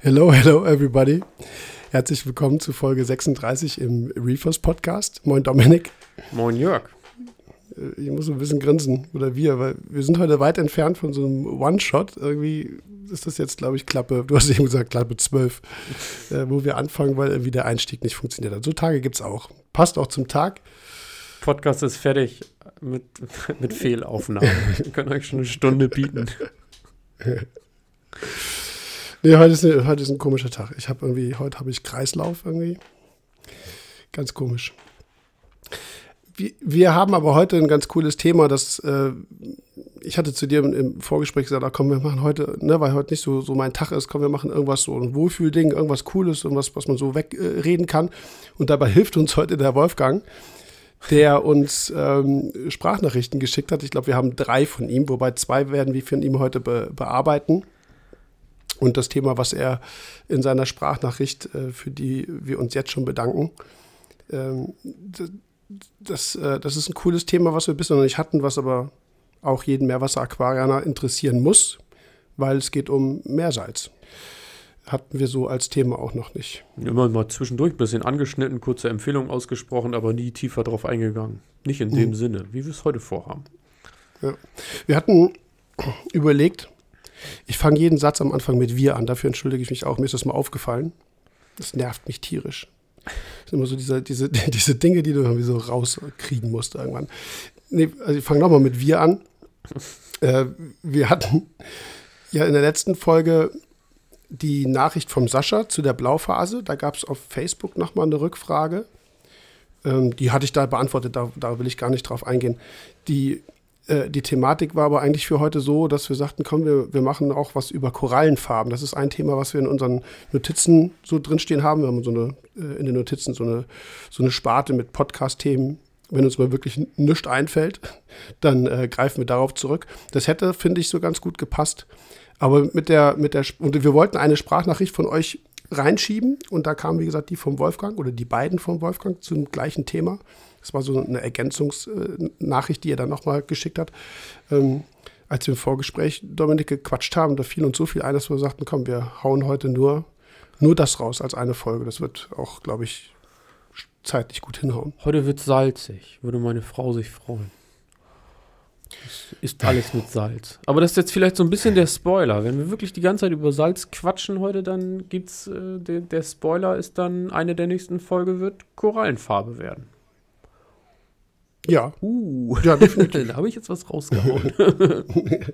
Hello, hello everybody. Herzlich willkommen zu Folge 36 im Reefers Podcast. Moin Dominik. Moin Jörg. Äh, ich muss ein bisschen grinsen, oder wir, weil wir sind heute weit entfernt von so einem One-Shot. Irgendwie ist das jetzt, glaube ich, Klappe, du hast eben gesagt, Klappe 12, äh, wo wir anfangen, weil irgendwie der Einstieg nicht funktioniert hat. So Tage gibt es auch. Passt auch zum Tag. Podcast ist fertig mit, mit Fehlaufnahmen. wir können euch schon eine Stunde bieten. nee, heute ist, heute ist ein komischer Tag. Ich habe irgendwie, heute habe ich Kreislauf irgendwie. Ganz komisch. Wir haben aber heute ein ganz cooles Thema, das äh, ich hatte zu dir im Vorgespräch gesagt, ach komm, wir machen heute, ne, weil heute nicht so, so mein Tag ist, komm, wir machen irgendwas so ein Wohlfühlding, irgendwas Cooles, irgendwas, was man so wegreden äh, kann. Und dabei hilft uns heute der Wolfgang, der uns ähm, Sprachnachrichten geschickt hat. Ich glaube, wir haben drei von ihm, wobei zwei werden wir von ihm heute be bearbeiten. Und das Thema, was er in seiner Sprachnachricht, äh, für die wir uns jetzt schon bedanken, ähm, das, äh, das ist ein cooles Thema, was wir bisher noch nicht hatten, was aber auch jeden Meerwasser-Aquarianer interessieren muss, weil es geht um Meersalz. Hatten wir so als Thema auch noch nicht. Immer mal zwischendurch ein bisschen angeschnitten, kurze Empfehlungen ausgesprochen, aber nie tiefer drauf eingegangen. Nicht in dem mhm. Sinne, wie wir es heute vorhaben. Ja. Wir hatten überlegt, ich fange jeden Satz am Anfang mit wir an, dafür entschuldige ich mich auch, mir ist das mal aufgefallen. Das nervt mich tierisch. Das sind immer so diese, diese, diese Dinge, die du irgendwie so rauskriegen musst irgendwann. Nee, also ich fange nochmal mit wir an. Äh, wir hatten ja in der letzten Folge die Nachricht vom Sascha zu der Blauphase. Da gab es auf Facebook nochmal eine Rückfrage. Ähm, die hatte ich da beantwortet, da, da, will ich gar nicht drauf eingehen. Die, äh, die Thematik war aber eigentlich für heute so, dass wir sagten, komm, wir, wir machen auch was über Korallenfarben. Das ist ein Thema, was wir in unseren Notizen so drinstehen haben. Wir haben so eine, äh, in den Notizen so eine, so eine Sparte mit Podcast-Themen wenn uns mal wirklich nichts einfällt, dann äh, greifen wir darauf zurück. Das hätte, finde ich, so ganz gut gepasst. Aber mit der, mit der, und wir wollten eine Sprachnachricht von euch reinschieben und da kam, wie gesagt, die vom Wolfgang oder die beiden vom Wolfgang zum gleichen Thema. Das war so eine Ergänzungsnachricht, die er dann nochmal geschickt hat. Ähm, als wir im Vorgespräch Dominik gequatscht haben, da fiel uns so viel ein, dass wir sagten, komm, wir hauen heute nur, nur das raus als eine Folge. Das wird auch, glaube ich, zeitlich gut hinhauen. Heute wird salzig, würde meine Frau sich freuen. Es ist alles mit Salz. Aber das ist jetzt vielleicht so ein bisschen der Spoiler. Wenn wir wirklich die ganze Zeit über Salz quatschen heute, dann gibt's äh, de, der Spoiler ist dann eine der nächsten Folge wird Korallenfarbe werden. Ja. Uh, ja, definitiv. da habe ich jetzt was rausgehauen.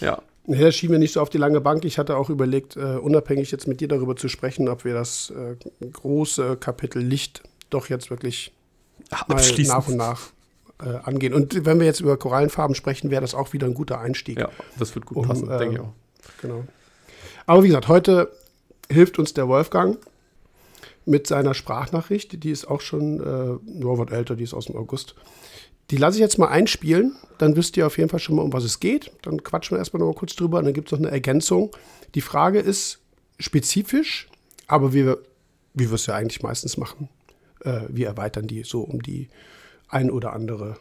ja. Das schien mir nicht so auf die lange Bank. Ich hatte auch überlegt, uh, unabhängig jetzt mit dir darüber zu sprechen, ob wir das uh, große Kapitel Licht doch jetzt wirklich nach und nach uh, angehen. Und wenn wir jetzt über Korallenfarben sprechen, wäre das auch wieder ein guter Einstieg. Ja, das wird gut um, passen, denke ich auch. Genau. Aber wie gesagt, heute hilft uns der Wolfgang mit seiner Sprachnachricht. Die ist auch schon äh, nur was älter, die ist aus dem August. Die lasse ich jetzt mal einspielen, dann wisst ihr auf jeden Fall schon mal, um was es geht. Dann quatschen wir erstmal noch mal kurz drüber und dann gibt es noch eine Ergänzung. Die Frage ist spezifisch, aber wie wir, wie wir es ja eigentlich meistens machen, äh, wir erweitern die so um die ein oder andere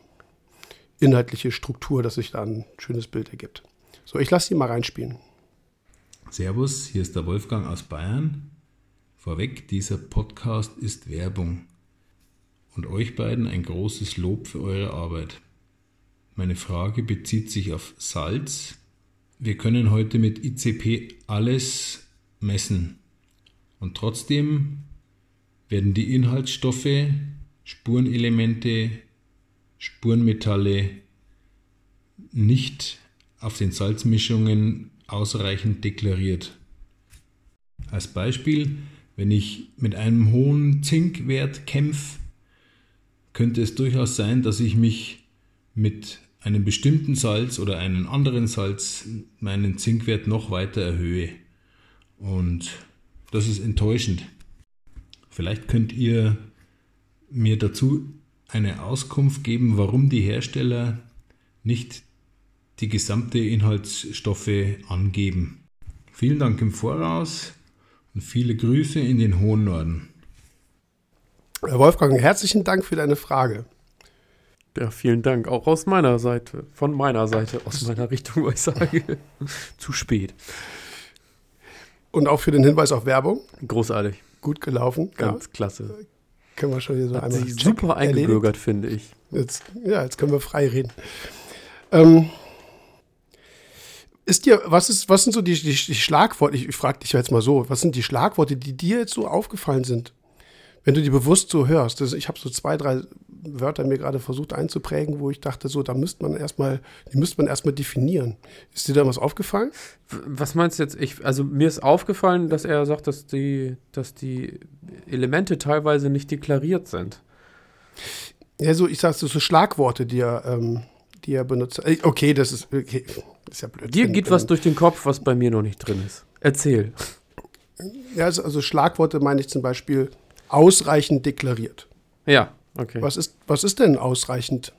inhaltliche Struktur, dass sich da ein schönes Bild ergibt. So, ich lasse die mal reinspielen. Servus, hier ist der Wolfgang aus Bayern. Vorweg, dieser Podcast ist Werbung und euch beiden ein großes Lob für eure Arbeit. Meine Frage bezieht sich auf Salz. Wir können heute mit ICP alles messen und trotzdem werden die Inhaltsstoffe, Spurenelemente, Spurenmetalle nicht auf den Salzmischungen ausreichend deklariert. Als Beispiel, wenn ich mit einem hohen Zinkwert kämpfe, könnte es durchaus sein, dass ich mich mit einem bestimmten Salz oder einem anderen Salz meinen Zinkwert noch weiter erhöhe. Und das ist enttäuschend. Vielleicht könnt ihr mir dazu eine Auskunft geben, warum die Hersteller nicht die gesamte Inhaltsstoffe angeben. Vielen Dank im Voraus und viele Grüße in den hohen Norden. Wolfgang, herzlichen Dank für deine Frage. Ja, vielen Dank. Auch aus meiner Seite, von meiner Seite, aus meiner Richtung, wo ich sage, zu spät. Und auch für den Hinweis auf Werbung. Großartig. Gut gelaufen. Ganz ja. klasse. Können wir schon hier so Hat einmal sich super eingebürgert, finde ich. Jetzt, ja, jetzt können wir frei reden. Ähm, ist dir, was ist, was sind so die, die, die Schlagworte, ich, ich frage dich jetzt mal so, was sind die Schlagworte, die dir jetzt so aufgefallen sind? Wenn du die bewusst so hörst, das, ich habe so zwei, drei Wörter mir gerade versucht einzuprägen, wo ich dachte, so, da müsste man erstmal, die müsste man erstmal definieren. Ist dir da was aufgefallen? Was meinst du jetzt? Ich, also mir ist aufgefallen, dass er sagt, dass die, dass die Elemente teilweise nicht deklariert sind. Ja, so, ich sag so, so Schlagworte, die er, ähm, die er benutzt. Äh, okay, das ist, okay, ist ja blöd. Dir geht was durch den Kopf, was bei mir noch nicht drin ist. Erzähl. Ja, also, also Schlagworte meine ich zum Beispiel ausreichend deklariert. Ja, okay. Was ist, was ist denn ausreichend?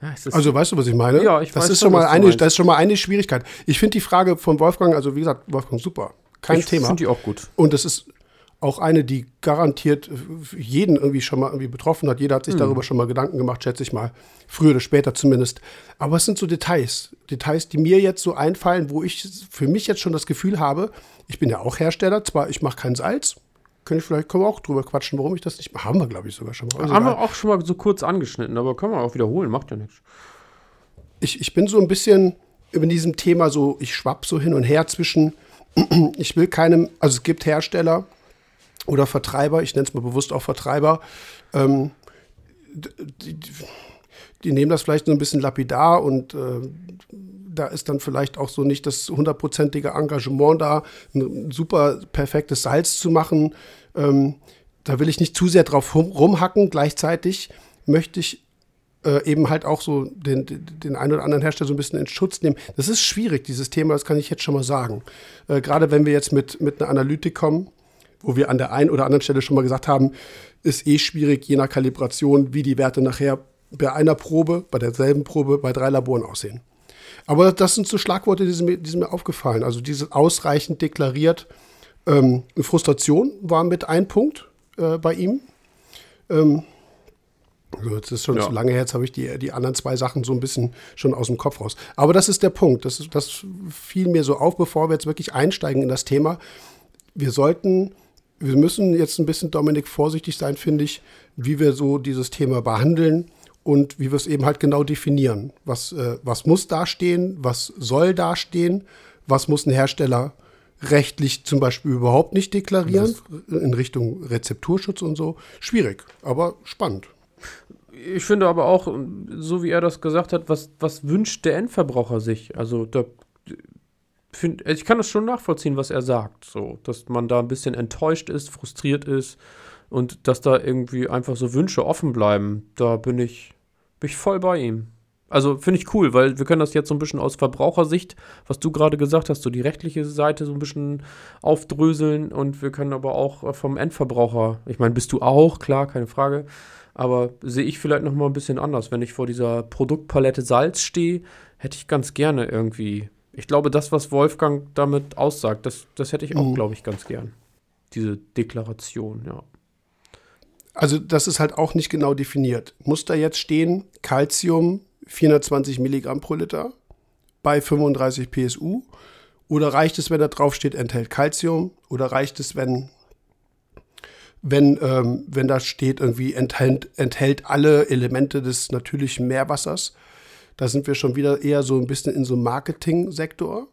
Ja, also weißt du, was ich meine? Ja, ich das weiß ist schon mal eine, Das ist schon mal eine Schwierigkeit. Ich finde die Frage von Wolfgang, also wie gesagt, Wolfgang super, kein ich Thema. Ich finde die auch gut. Und das ist auch eine, die garantiert jeden irgendwie schon mal irgendwie betroffen hat. Jeder hat sich mhm. darüber schon mal Gedanken gemacht, schätze ich mal. Früher oder später zumindest. Aber es sind so Details. Details, die mir jetzt so einfallen, wo ich für mich jetzt schon das Gefühl habe, ich bin ja auch Hersteller, zwar ich mache kein Salz, können ich vielleicht können wir auch drüber quatschen, warum ich das nicht mache. Haben wir, glaube ich, sogar schon mal. Also haben wir auch schon mal so kurz angeschnitten, aber können wir auch wiederholen, macht ja nichts. Ich, ich bin so ein bisschen über diesem Thema so, ich schwapp so hin und her zwischen, ich will keinem, also es gibt Hersteller, oder Vertreiber, ich nenne es mal bewusst auch Vertreiber, ähm, die, die, die, nehmen das vielleicht so ein bisschen lapidar und äh, da ist dann vielleicht auch so nicht das hundertprozentige Engagement da, ein super perfektes Salz zu machen. Ähm, da will ich nicht zu sehr drauf rumhacken. Gleichzeitig möchte ich äh, eben halt auch so den, den einen oder anderen Hersteller so ein bisschen in Schutz nehmen. Das ist schwierig, dieses Thema, das kann ich jetzt schon mal sagen. Äh, Gerade wenn wir jetzt mit, mit einer Analytik kommen, wo wir an der einen oder anderen Stelle schon mal gesagt haben, ist eh schwierig, je nach Kalibration, wie die Werte nachher bei einer Probe, bei derselben Probe, bei drei Laboren aussehen. Aber das sind so Schlagworte, die sind mir, die sind mir aufgefallen. Also dieses ausreichend deklariert. Ähm, Frustration war mit ein Punkt äh, bei ihm. Ähm, also jetzt ist schon ja. zu lange her, jetzt habe ich die, die anderen zwei Sachen so ein bisschen schon aus dem Kopf raus. Aber das ist der Punkt. Das, das fiel mir so auf, bevor wir jetzt wirklich einsteigen in das Thema. Wir sollten wir müssen jetzt ein bisschen, Dominik, vorsichtig sein, finde ich, wie wir so dieses Thema behandeln und wie wir es eben halt genau definieren. Was, äh, was muss dastehen, was soll dastehen, was muss ein Hersteller rechtlich zum Beispiel überhaupt nicht deklarieren, in Richtung Rezepturschutz und so. Schwierig, aber spannend. Ich finde aber auch, so wie er das gesagt hat, was, was wünscht der Endverbraucher sich? Also da find, ich kann das schon nachvollziehen, was er sagt. So, dass man da ein bisschen enttäuscht ist, frustriert ist und dass da irgendwie einfach so Wünsche offen bleiben. Da bin ich, bin ich voll bei ihm. Also finde ich cool, weil wir können das jetzt so ein bisschen aus Verbrauchersicht, was du gerade gesagt hast, so die rechtliche Seite so ein bisschen aufdröseln und wir können aber auch vom Endverbraucher, ich meine, bist du auch, klar, keine Frage, aber sehe ich vielleicht noch mal ein bisschen anders. Wenn ich vor dieser Produktpalette Salz stehe, hätte ich ganz gerne irgendwie ich glaube, das, was Wolfgang damit aussagt, das, das hätte ich auch, mhm. glaube ich, ganz gern. Diese Deklaration, ja. Also, das ist halt auch nicht genau definiert. Muss da jetzt stehen, Calcium 420 Milligramm pro Liter bei 35 PSU? Oder reicht es, wenn da drauf steht, enthält Calcium? Oder reicht es, wenn, wenn, ähm, wenn da steht, irgendwie enthält, enthält alle Elemente des natürlichen Meerwassers? Da sind wir schon wieder eher so ein bisschen in so einem Marketing-Sektor.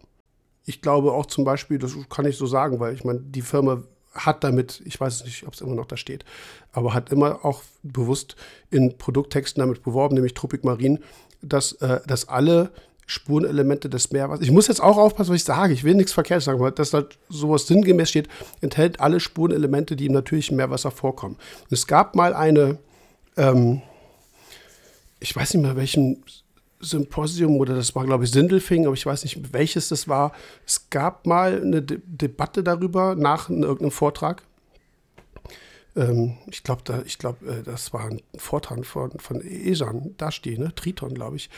Ich glaube auch zum Beispiel, das kann ich so sagen, weil ich meine, die Firma hat damit, ich weiß nicht, ob es immer noch da steht, aber hat immer auch bewusst in Produkttexten damit beworben, nämlich Tropic Marine, dass, äh, dass alle Spurenelemente des Meerwassers, ich muss jetzt auch aufpassen, was ich sage, ich will nichts Verkehrtes sagen, weil dass da sowas sinngemäß steht, enthält alle Spurenelemente, die im natürlichen Meerwasser vorkommen. Und es gab mal eine, ähm, ich weiß nicht mehr, welchen Symposium oder das war, glaube ich, Sindelfing, aber ich weiß nicht, welches das war. Es gab mal eine De Debatte darüber nach irgendeinem Vortrag. Ähm, ich glaube, da, glaub, äh, das war ein Vortrag von, von Esan, Dashti, ne? Triton, glaube ich,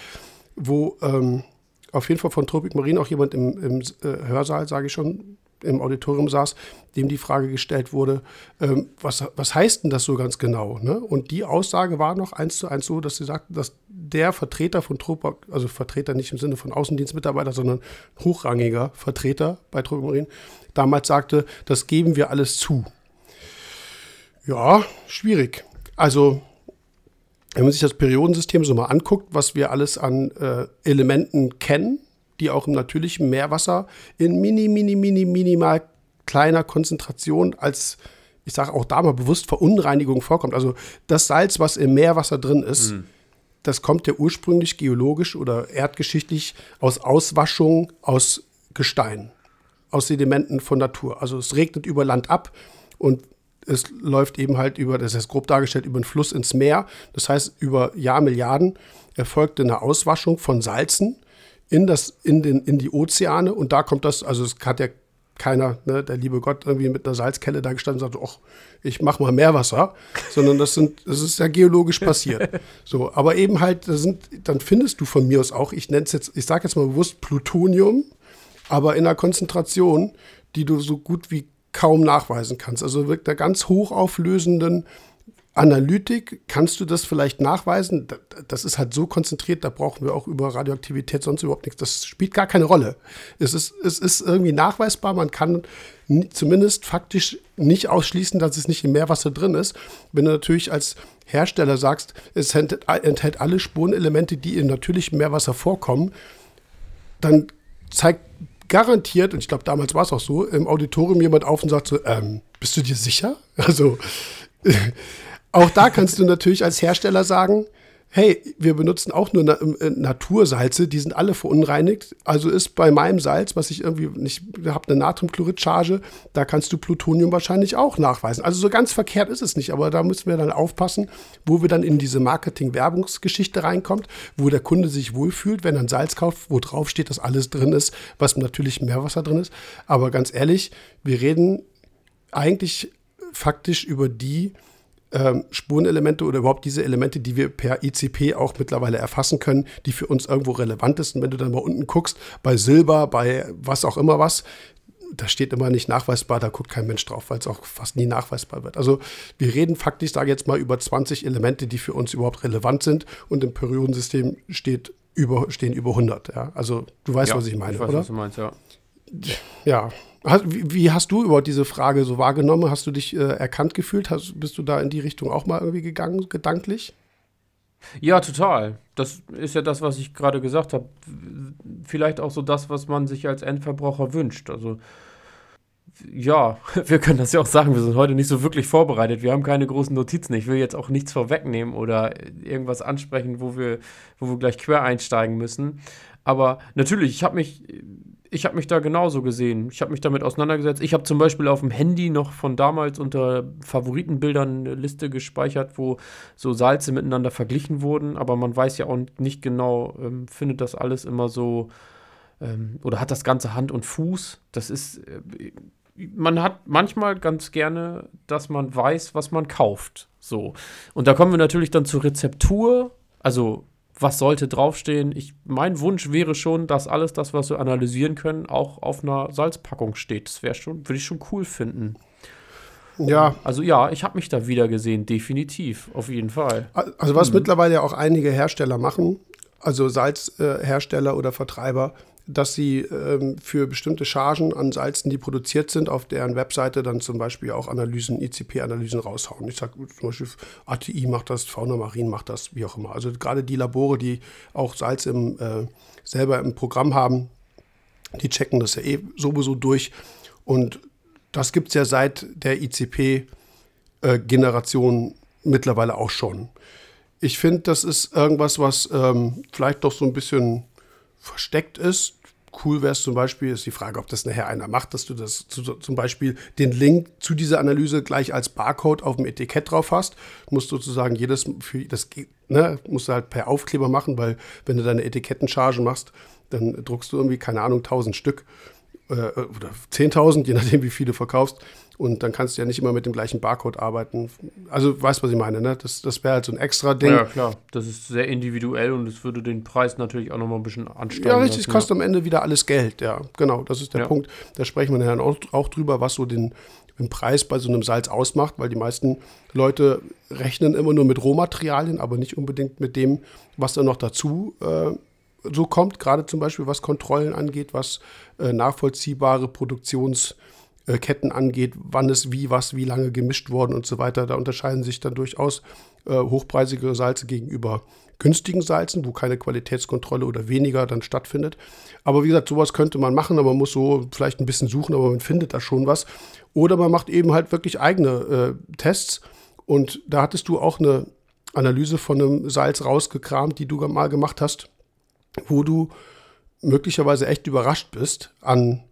wo ähm, auf jeden Fall von Tropic Marine auch jemand im, im äh, Hörsaal, sage ich schon, im Auditorium saß, dem die Frage gestellt wurde, ähm, was, was heißt denn das so ganz genau? Ne? Und die Aussage war noch eins zu eins so, dass sie sagten, dass der Vertreter von Tropa, also Vertreter nicht im Sinne von Außendienstmitarbeiter, sondern hochrangiger Vertreter bei Tropa damals sagte, das geben wir alles zu. Ja, schwierig. Also wenn man sich das Periodensystem so mal anguckt, was wir alles an äh, Elementen kennen, die auch im natürlichen Meerwasser in mini, mini, mini, minimal kleiner Konzentration als, ich sage auch da mal bewusst Verunreinigung vorkommt. Also das Salz, was im Meerwasser drin ist, mhm. das kommt ja ursprünglich geologisch oder erdgeschichtlich aus Auswaschung aus Gestein, aus Sedimenten von Natur. Also es regnet über Land ab und es läuft eben halt über, das heißt grob dargestellt, über den Fluss ins Meer. Das heißt, über Jahrmilliarden erfolgte eine Auswaschung von Salzen in, das, in, den, in die Ozeane und da kommt das, also es hat ja keiner, ne, der liebe Gott, irgendwie mit einer Salzkelle da gestanden und sagt, ach, ich mach mal Meerwasser, sondern das sind, das ist ja geologisch passiert. so, aber eben halt, das sind, dann findest du von mir aus auch, ich nenne es jetzt, ich sage jetzt mal bewusst Plutonium, aber in einer Konzentration, die du so gut wie kaum nachweisen kannst. Also mit einer ganz hochauflösenden Analytik kannst du das vielleicht nachweisen. Das ist halt so konzentriert, da brauchen wir auch über Radioaktivität sonst überhaupt nichts. Das spielt gar keine Rolle. Es ist, es ist irgendwie nachweisbar. Man kann zumindest faktisch nicht ausschließen, dass es nicht im Meerwasser drin ist. Wenn du natürlich als Hersteller sagst, es enthält alle Spurenelemente, die im natürlichen Meerwasser vorkommen, dann zeigt garantiert, und ich glaube, damals war es auch so, im Auditorium jemand auf und sagt so, ähm, bist du dir sicher? Also auch da kannst du natürlich als Hersteller sagen, hey, wir benutzen auch nur Na äh, Natursalze, die sind alle verunreinigt. Also ist bei meinem Salz, was ich irgendwie nicht habe, eine Natriumchloridcharge, da kannst du Plutonium wahrscheinlich auch nachweisen. Also so ganz verkehrt ist es nicht, aber da müssen wir dann aufpassen, wo wir dann in diese Marketing-Werbungsgeschichte reinkommt, wo der Kunde sich wohlfühlt, wenn er ein Salz kauft, wo drauf steht, dass alles drin ist, was natürlich Meerwasser drin ist. Aber ganz ehrlich, wir reden eigentlich faktisch über die ähm, Spurenelemente oder überhaupt diese Elemente, die wir per ICP auch mittlerweile erfassen können, die für uns irgendwo relevant ist. Und wenn du dann mal unten guckst, bei Silber, bei was auch immer was, da steht immer nicht nachweisbar, da guckt kein Mensch drauf, weil es auch fast nie nachweisbar wird. Also wir reden faktisch, sage jetzt mal, über 20 Elemente, die für uns überhaupt relevant sind und im Periodensystem steht über, stehen über 100. Ja? Also du weißt, ja, was ich meine, ich weiß, oder? Was du meinst, ja. Ja, wie hast du überhaupt diese Frage so wahrgenommen? Hast du dich äh, erkannt gefühlt? Hast, bist du da in die Richtung auch mal irgendwie gegangen, gedanklich? Ja, total. Das ist ja das, was ich gerade gesagt habe. Vielleicht auch so das, was man sich als Endverbraucher wünscht. Also, ja, wir können das ja auch sagen, wir sind heute nicht so wirklich vorbereitet. Wir haben keine großen Notizen. Ich will jetzt auch nichts vorwegnehmen oder irgendwas ansprechen, wo wir, wo wir gleich quer einsteigen müssen. Aber natürlich, ich habe mich ich habe mich da genauso gesehen. Ich habe mich damit auseinandergesetzt. Ich habe zum Beispiel auf dem Handy noch von damals unter Favoritenbildern eine Liste gespeichert, wo so Salze miteinander verglichen wurden. Aber man weiß ja auch nicht genau, ähm, findet das alles immer so ähm, oder hat das Ganze Hand und Fuß. Das ist, äh, man hat manchmal ganz gerne, dass man weiß, was man kauft. So. Und da kommen wir natürlich dann zur Rezeptur. Also was sollte draufstehen? Ich, mein Wunsch wäre schon, dass alles das, was wir analysieren können, auch auf einer Salzpackung steht. Das wäre schon, würde ich schon cool finden. Ja. Also ja, ich habe mich da wieder gesehen, definitiv, auf jeden Fall. Also was mhm. mittlerweile auch einige Hersteller machen, also Salzhersteller äh, oder Vertreiber, dass sie ähm, für bestimmte Chargen an Salzen, die produziert sind, auf deren Webseite dann zum Beispiel auch Analysen, ICP-Analysen raushauen. Ich sage zum Beispiel, ATI macht das, Fauna Marin macht das, wie auch immer. Also gerade die Labore, die auch Salz im, äh, selber im Programm haben, die checken das ja eh sowieso durch. Und das gibt es ja seit der ICP-Generation äh, mittlerweile auch schon. Ich finde, das ist irgendwas, was ähm, vielleicht doch so ein bisschen versteckt ist. Cool wäre es zum Beispiel, ist die Frage, ob das nachher einer macht, dass du das zu, zum Beispiel den Link zu dieser Analyse gleich als Barcode auf dem Etikett drauf hast. Du musst sozusagen jedes, für das ne, musst du halt per Aufkleber machen, weil wenn du deine Etikettencharge machst, dann druckst du irgendwie, keine Ahnung, 1000 Stück oder 10.000, je nachdem, wie viele du verkaufst. Und dann kannst du ja nicht immer mit dem gleichen Barcode arbeiten. Also, weißt du, was ich meine, ne? Das, das wäre halt so ein extra Ding. Ja, klar. Das ist sehr individuell und es würde den Preis natürlich auch nochmal ein bisschen ansteigen. Ja, richtig, es kostet am Ende wieder alles Geld, ja. Genau, das ist der Ja. Punkt. Da sprechen wir dann auch, auch drüber, was so den, den Preis bei so einem Salz ausmacht, weil die meisten Leute rechnen immer nur mit Rohmaterialien, aber nicht unbedingt mit dem, was dann noch dazu äh, so kommt. Gerade zum Beispiel, was Kontrollen angeht, was äh, nachvollziehbare Produktionsketten angeht, wann ist wie, was, wie lange gemischt worden und so weiter. Da unterscheiden sich dann durchaus äh, hochpreisigere Salze gegenüber günstigen Salzen, wo keine Qualitätskontrolle oder weniger dann stattfindet. Aber wie gesagt, sowas könnte man machen, aber man muss so vielleicht ein bisschen suchen, aber man findet da schon was. Oder man macht eben halt wirklich eigene äh, Tests. Und da hattest du auch eine Analyse von einem Salz rausgekramt, die du mal gemacht hast, wo du möglicherweise echt überrascht bist an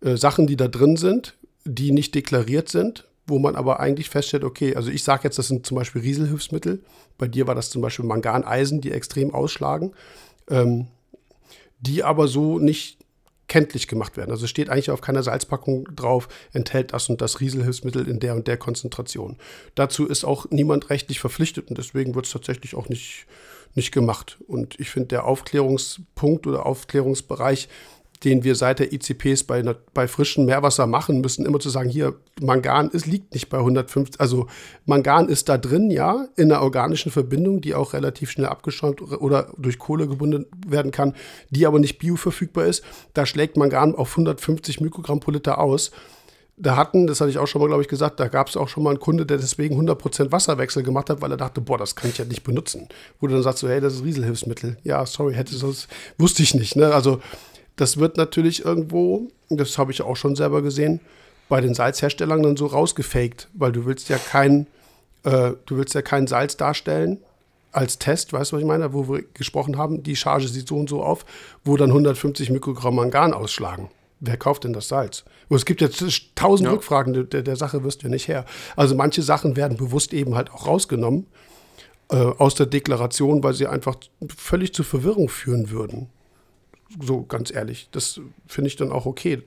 äh, Sachen, die da drin sind, die nicht deklariert sind, wo man aber eigentlich feststellt, okay, also ich sage jetzt, das sind zum Beispiel Rieselhilfsmittel. Bei dir war das zum Beispiel Manganeisen, die extrem ausschlagen, ähm, die aber so nicht kenntlich gemacht werden. Also es steht eigentlich auf keiner Salzpackung drauf, enthält das und das Rieselhilfsmittel in der und der Konzentration. Dazu ist auch niemand rechtlich verpflichtet und deswegen wird es tatsächlich auch nicht, nicht gemacht. Und ich finde, der Aufklärungspunkt oder Aufklärungsbereich, den wir seit der ICPs bei, bei frischem Meerwasser machen müssen, immer zu sagen, hier, Mangan ist, liegt nicht bei 150, also Mangan ist da drin, ja, in einer organischen Verbindung, die auch relativ schnell abgeschäumt oder durch Kohle gebunden werden kann, die aber nicht bioverfügbar ist. Da schlägt Mangan auf 150 Mikrogramm pro Liter aus. Da hatten, das hatte ich auch schon mal, glaube ich, gesagt, da gab es auch schon mal einen Kunde, der deswegen 100% Wasserwechsel gemacht hat, weil er dachte, boah, das kann ich ja nicht benutzen. Wo du dann sagst, so, hey, das ist Rieselhilfsmittel. Ja, sorry, hätte das, wusste ich nicht. Ne? Also das wird natürlich irgendwo, das habe ich auch schon selber gesehen, bei den Salzherstellern dann so rausgefaked, weil du willst ja kein, äh, du willst ja kein Salz darstellen als Test, weißt du, was ich meine, wo wir gesprochen haben, die Charge sieht so und so auf, wo dann 150 Mikrogramm Mangan ausschlagen. Wer kauft denn das Salz? Und es gibt jetzt tausend Ja. Rückfragen, der, der Sache wirst du ja nicht her. Also manche Sachen werden bewusst eben halt auch rausgenommen äh, aus der Deklaration, weil sie einfach völlig zur Verwirrung führen würden. So ganz ehrlich, das finde ich dann auch okay.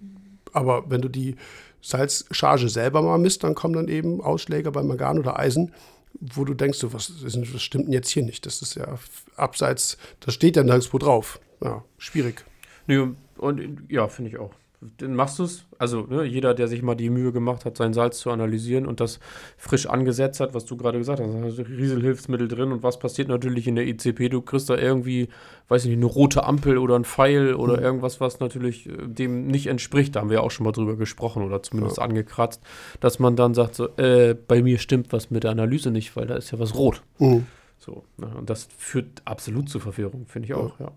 Aber wenn du die Salzcharge selber mal misst, dann kommen dann eben Ausschläge bei Mangan oder Eisen, wo du denkst, so, was, was stimmt denn jetzt hier nicht? Das ist ja abseits, das steht ja nirgendwo drauf. Ja, schwierig. Nee, und ja, finde ich auch. Dann machst du es. Also, ne, jeder, der sich mal die Mühe gemacht hat, sein Salz zu analysieren und das frisch angesetzt hat, was du gerade gesagt hast, du Rieselhilfsmittel drin und was passiert natürlich in der ICP? Du kriegst da irgendwie, weiß ich nicht, eine rote Ampel oder ein Pfeil oder irgendwas, was natürlich äh, dem nicht entspricht. Da haben wir auch schon mal drüber gesprochen oder zumindest angekratzt, dass man dann sagt, so, äh, bei mir stimmt was mit der Analyse nicht, weil da ist ja was rot. Mhm. So, ne, und das führt absolut zur Verwirrung, finde ich auch, ja.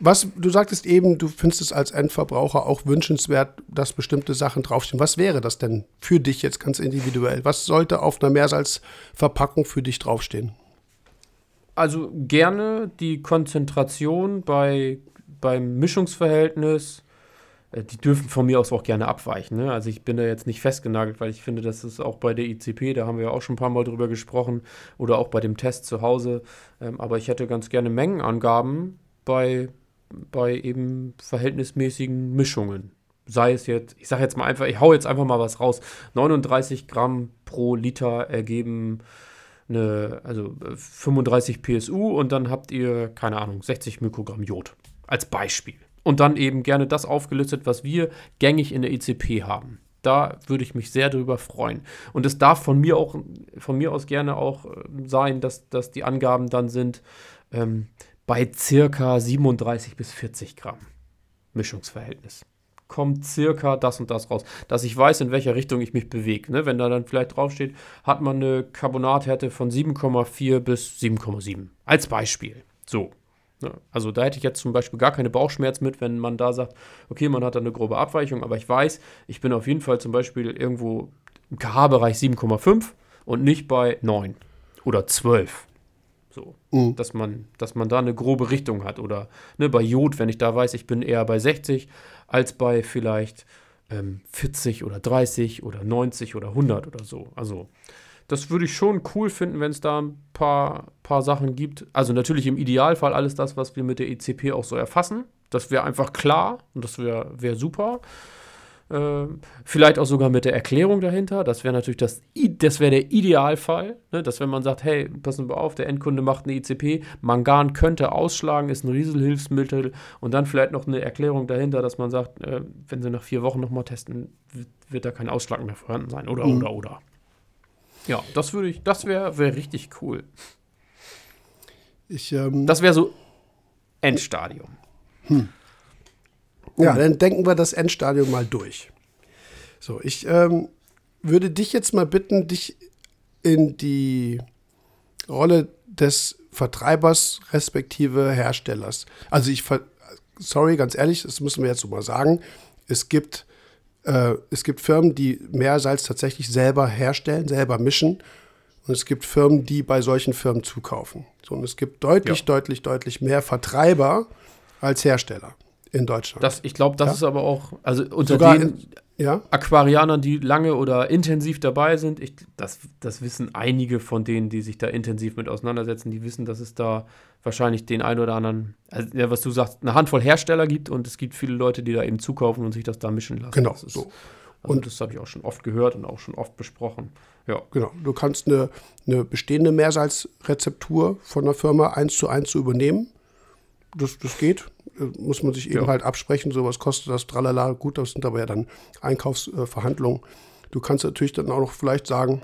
Was, du sagtest eben, du findest es als Endverbraucher auch wünschenswert, dass bestimmte Sachen draufstehen. Was wäre das denn für dich jetzt ganz individuell? Was sollte auf einer Meersalzverpackung für dich draufstehen? Also gerne die Konzentration bei, beim Mischungsverhältnis. äh, Die dürfen von mir aus auch gerne abweichen. Ne? Also ich bin da jetzt nicht festgenagelt, weil ich finde, das ist auch bei der ICP, da haben wir ja auch schon ein paar Mal drüber gesprochen, oder auch bei dem Test zu Hause. Ähm, aber ich hätte ganz gerne Mengenangaben bei, bei eben verhältnismäßigen Mischungen. Sei es jetzt, ich sage jetzt mal einfach, ich hau jetzt einfach mal was raus. 39 Gramm pro Liter ergeben eine, also äh, 35 PSU und dann habt ihr, keine Ahnung, 60 Mikrogramm Jod als Beispiel. Und dann eben gerne das aufgelistet, was wir gängig in der ECP haben. Da würde ich mich sehr darüber freuen. Und es darf von mir auch, von mir aus gerne auch äh, sein, dass, dass die Angaben dann sind ähm, bei circa 37 bis 40 Gramm Mischungsverhältnis. Kommt circa das und das raus, dass ich weiß, in welcher Richtung ich mich bewege. Ne? Wenn da dann vielleicht draufsteht, hat man eine Carbonathärte von 7,4 bis 7,7. Als Beispiel. So. Ne? Also da hätte ich jetzt zum Beispiel gar keine Bauchschmerz mit, wenn man da sagt, okay, man hat da eine grobe Abweichung, aber ich weiß, ich bin auf jeden Fall zum Beispiel irgendwo im KH-Bereich 7,5 und nicht bei 9 oder 12. So, Mhm. dass man, dass man da eine grobe Richtung hat. Oder ne, bei Jod, wenn ich da weiß, ich bin eher bei 60 als bei vielleicht ähm, 40 oder 30 oder 90 oder 100 oder so. Also, das würde ich schon cool finden, wenn es da ein paar, paar Sachen gibt. Also natürlich im Idealfall alles das, was wir mit der ECP auch so erfassen. Das wäre einfach klar und das wäre wär super. Äh, vielleicht auch sogar mit der Erklärung dahinter. Das wäre natürlich das, das wäre der Idealfall, ne? dass wenn man sagt, hey, passen wir auf, der Endkunde macht eine ICP, Mangan könnte ausschlagen, ist ein Rieselhilfsmittel und dann vielleicht noch eine Erklärung dahinter, dass man sagt, äh, wenn sie nach vier Wochen nochmal testen, wird, wird, da kein Ausschlag mehr vorhanden sein oder, mhm. oder, oder. Ja, das würde ich, das wäre wär richtig cool. Ich, ähm, das wäre so Endstadium. Hm. Ja, dann denken wir das Endstadium mal durch. So, ich ähm, würde dich jetzt mal bitten, dich in die Rolle des Vertreibers respektive Herstellers. Also ich, sorry, ganz ehrlich, das müssen wir jetzt so mal sagen. Es gibt, äh, es gibt Firmen, die Meersalz tatsächlich selber herstellen, selber mischen. Und es gibt Firmen, die bei solchen Firmen zukaufen. So, und es gibt deutlich, ja. deutlich, deutlich mehr Vertreiber als Hersteller in Deutschland. Das, ich glaube, das ja? ist aber auch, also unter Sogar den in, ja? Aquarianern, die lange oder intensiv dabei sind, ich, das, das wissen einige von denen, die sich da intensiv mit auseinandersetzen, die wissen, dass es da wahrscheinlich den einen oder anderen, also, ja, was du sagst, eine Handvoll Hersteller gibt und es gibt viele Leute, die da eben zukaufen und sich das da mischen lassen. Genau, ist, so. Also und das habe ich auch schon oft gehört und auch schon oft besprochen. Ja. Genau. Du kannst eine, eine bestehende Meersalzrezeptur von einer Firma eins zu eins übernehmen. Das, das geht muss man sich eben ja. halt absprechen, so was kostet das, tralala, gut, das sind aber ja dann Einkaufsverhandlungen. Du kannst natürlich dann auch noch vielleicht sagen,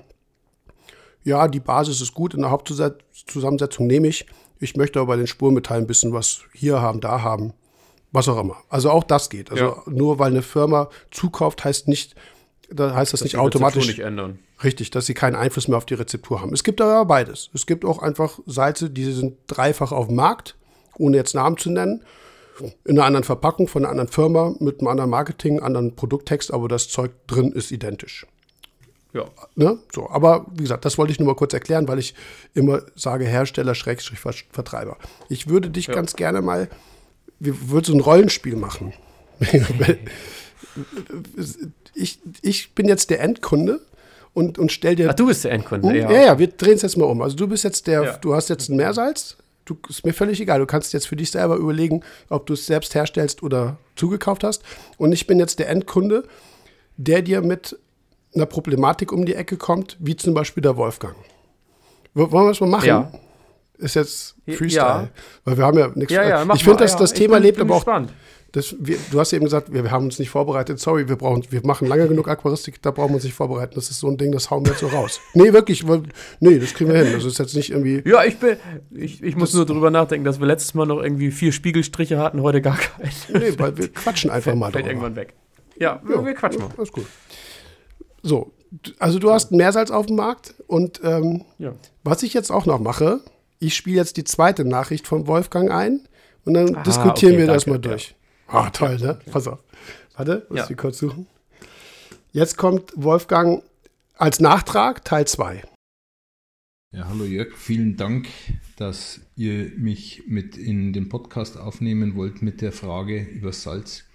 ja, die Basis ist gut, in der Hauptzusammensetzung nehme ich, ich möchte aber bei den Spurmetallen ein bisschen was hier haben, da haben, was auch immer. Also auch das geht. Also ja. nur weil eine Firma zukauft, heißt nicht, da heißt das, das nicht automatisch. Nicht ändern. Richtig, dass sie keinen Einfluss mehr auf die Rezeptur haben. Es gibt aber beides. Es gibt auch einfach Salze, die sind dreifach auf dem Markt, ohne jetzt Namen zu nennen in einer anderen Verpackung von einer anderen Firma mit einem anderen Marketing, anderen Produkttext, aber das Zeug drin ist identisch. Ja. Ne? So, aber wie gesagt, das wollte ich nur mal kurz erklären, weil ich immer sage Hersteller, Schrägstrich, Vertreiber. Ich würde dich ja. ganz gerne mal, wir würden so ein Rollenspiel machen. ich, ich bin jetzt der Endkunde und, und stell dir. Ach, du bist der Endkunde, hm? ja. Ja, ja, wir drehen es jetzt mal um. Also du bist jetzt der, ja. du hast jetzt ein Meersalz, du, ist mir völlig egal. Du kannst jetzt für dich selber überlegen, ob du es selbst herstellst oder zugekauft hast. Und ich bin jetzt der Endkunde, der dir mit einer Problematik um die Ecke kommt, wie zum Beispiel der Wolfgang. Wollen wir es mal machen? Ja. Ist jetzt Freestyle. Ja. Weil wir haben ja nichts. Ja, ja, ich finde, das, das Thema bin, lebt bin aber auch. Gespannt. Das, wir, du hast eben gesagt, wir, haben uns nicht vorbereitet. Sorry, wir, brauchen, wir machen lange genug Aquaristik, da brauchen wir uns nicht vorbereiten. Das ist so ein Ding, das hauen wir jetzt so raus. Nee, wirklich, nee, das kriegen wir hin. Das ist jetzt nicht irgendwie. Ja, ich bin, ich, ich muss nur drüber nachdenken, dass wir letztes Mal noch irgendwie vier Spiegelstriche hatten, heute gar keinen. Nee, weil wir quatschen einfach fällt, mal Fällt irgendwann weg. Ja, wir, ja, wir quatschen mal. Alles gut. So, also du hast Meersalz auf dem Markt und ähm, ja. was ich jetzt auch noch mache, ich spiele jetzt die zweite Nachricht von Wolfgang ein und dann Aha, diskutieren okay, wir das mal durch. Ja. Ah, toll, ne? Pass auf. Warte, muss ja. ich kurz suchen. Jetzt kommt Wolfgang als Nachtrag Teil 2. Ja, hallo Jörg, vielen Dank, dass ihr mich mit in den Podcast aufnehmen wollt mit der Frage über Salz.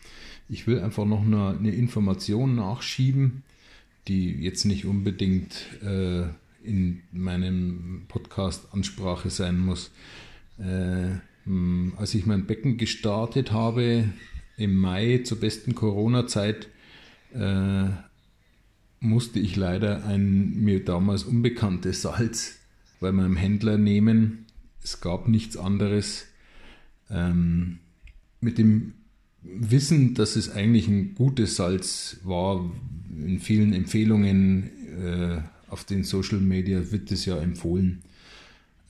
Ich will einfach noch eine, eine Information nachschieben, die jetzt nicht unbedingt äh, in meinem Podcast Ansprache sein muss. Äh, als ich mein Becken gestartet habe, im Mai zur besten Corona-Zeit, äh, musste ich leider ein mir damals unbekanntes Salz bei meinem Händler nehmen. Es gab nichts anderes. Ähm, mit dem Wissen, dass es eigentlich ein gutes Salz war, in vielen Empfehlungen äh, auf den Social Media wird es ja empfohlen.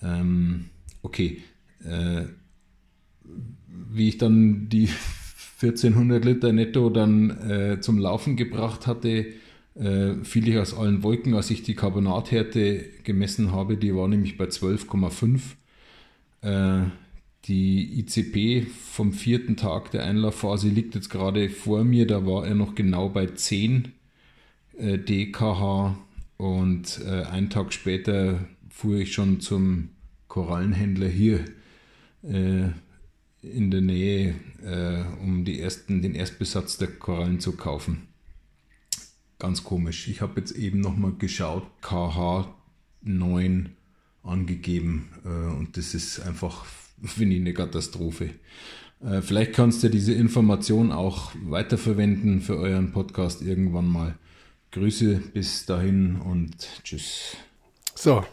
Ähm, okay, äh, wie ich dann die 1400 Liter netto dann äh, zum Laufen gebracht hatte, äh, fiel ich aus allen Wolken, als ich die Carbonathärte gemessen habe. Die war nämlich bei 12,5. Äh, die ICP vom vierten Tag der Einlaufphase liegt jetzt gerade vor mir. Da war er noch genau bei 10 äh, dkh und äh, einen Tag später fuhr ich schon zum Korallenhändler hier äh, in der Nähe, äh, um die ersten, den Erstbesatz der Korallen zu kaufen. Ganz komisch. Ich habe jetzt eben nochmal geschaut, KH9 angegeben äh, und das ist einfach, finde ich, eine Katastrophe. Äh, vielleicht kannst du diese Information auch weiterverwenden für euren Podcast irgendwann mal. Grüße bis dahin und tschüss. So.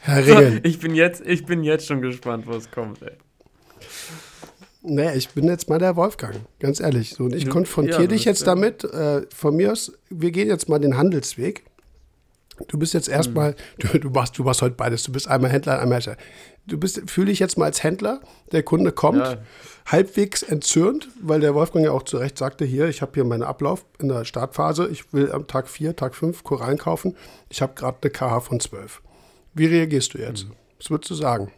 Herr Regeln. Ich bin jetzt, ich bin jetzt schon gespannt, was kommt, ey. Nee, ich bin jetzt mal der Wolfgang, ganz ehrlich. So, und ich Du- konfrontiere ja, dich jetzt damit. Äh, von mir aus, wir gehen jetzt mal den Handelsweg. Du bist jetzt erstmal, du, du, machst, du machst heute beides. Du bist einmal Händler, einmal Hersteller. Du bist, fühle dich jetzt mal als Händler. Der Kunde kommt, Ja. halbwegs entzürnt, weil der Wolfgang ja auch zu Recht sagte: Hier, ich habe hier meinen Ablauf in der Startphase. Ich will am Tag 4, Tag 5 Korallen kaufen. Ich habe gerade eine KH von 12. Wie reagierst du jetzt? Was würdest du sagen?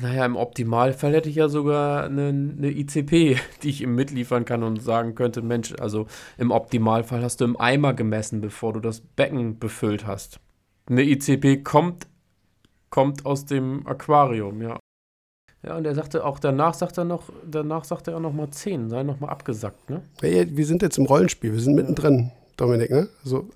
Naja, im Optimalfall hätte ich ja sogar eine, eine ICP, die ich ihm mitliefern kann und sagen könnte, Mensch, also im Optimalfall hast du im Eimer gemessen, bevor du das Becken befüllt hast. Eine ICP kommt, kommt aus dem Aquarium, ja. Ja, und er sagte auch danach, sagt er noch, danach sagt er auch noch mal 10, sei noch mal abgesackt, ne? Hey, wir sind jetzt im Rollenspiel, wir sind mittendrin, Dominik, ne? Also,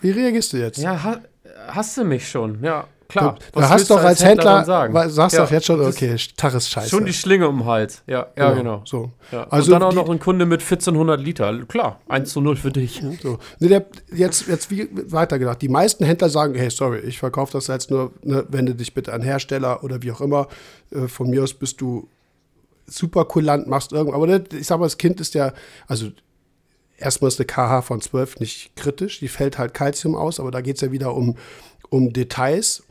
wie reagierst du jetzt? Ja, ha, hast du mich schon, ja, klar. Du, du hast du doch als Händler, dann sagen? weil- sagst Ja, doch jetzt schon, okay, Tag ist scheiße. Schon die Schlinge um den Hals, ja, ja, genau. So. Ja. Also und dann auch die- noch ein Kunde mit 1400 Liter. Klar, 1 zu 0 für dich. So. Nee, der, jetzt, jetzt wie weitergedacht. Die meisten Händler sagen, hey, sorry, ich verkaufe das jetzt nur, ne, wende dich bitte an Hersteller oder wie auch immer. Äh, von mir aus bist du super kulant, machst irgendwas. Aber ne, ich sag mal, das Kind ist ja, also erstmal ist eine KH von 12 nicht kritisch, die fällt halt Calcium aus, aber da geht es ja wieder um, um Details,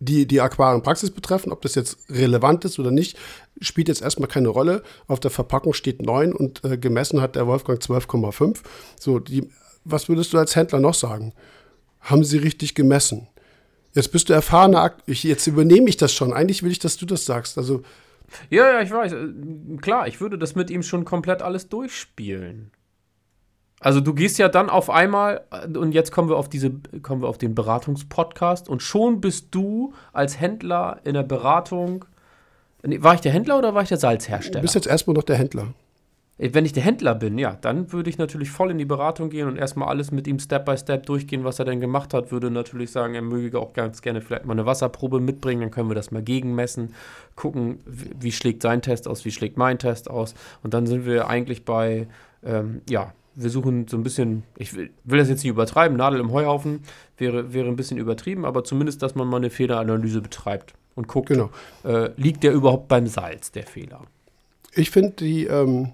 die die Aquarienpraxis betreffen. Ob das jetzt relevant ist oder nicht, spielt jetzt erstmal keine Rolle. Auf der Verpackung steht 9 und äh, gemessen hat der Wolfgang 12,5. So, die, was würdest du als Händler noch sagen? Haben sie richtig gemessen? Jetzt bist du erfahrener, ich, jetzt übernehme ich das schon. Eigentlich will ich, dass du das sagst. Also, Ja, ja, ich weiß. Äh, Klar, ich würde das mit ihm schon komplett alles durchspielen. Also du gehst ja dann auf einmal, äh, und jetzt kommen wir auf diese, kommen wir auf den Beratungspodcast und schon bist du als Händler in der Beratung. Nee, war ich der Händler oder war ich der du Salzhersteller? bist jetzt erstmal noch der Händler. Äh, Wenn ich der Händler bin, ja, dann würde ich natürlich voll in die Beratung gehen und erstmal alles mit ihm Step by Step durchgehen, was er denn gemacht hat. Würde natürlich sagen, er möge auch ganz gerne vielleicht mal eine Wasserprobe mitbringen, dann können wir das mal gegenmessen, gucken, wie, wie schlägt sein Test aus, wie schlägt mein Test aus. Und dann sind wir eigentlich bei, ähm, ja, wir suchen so ein bisschen, ich will, will das jetzt nicht übertreiben, Nadel im Heuhaufen wäre, wäre ein bisschen übertrieben, aber zumindest, dass man mal eine Fehleranalyse betreibt und guckt, Genau. äh, liegt der überhaupt beim Salz, der Fehler. Ich finde, die, ähm,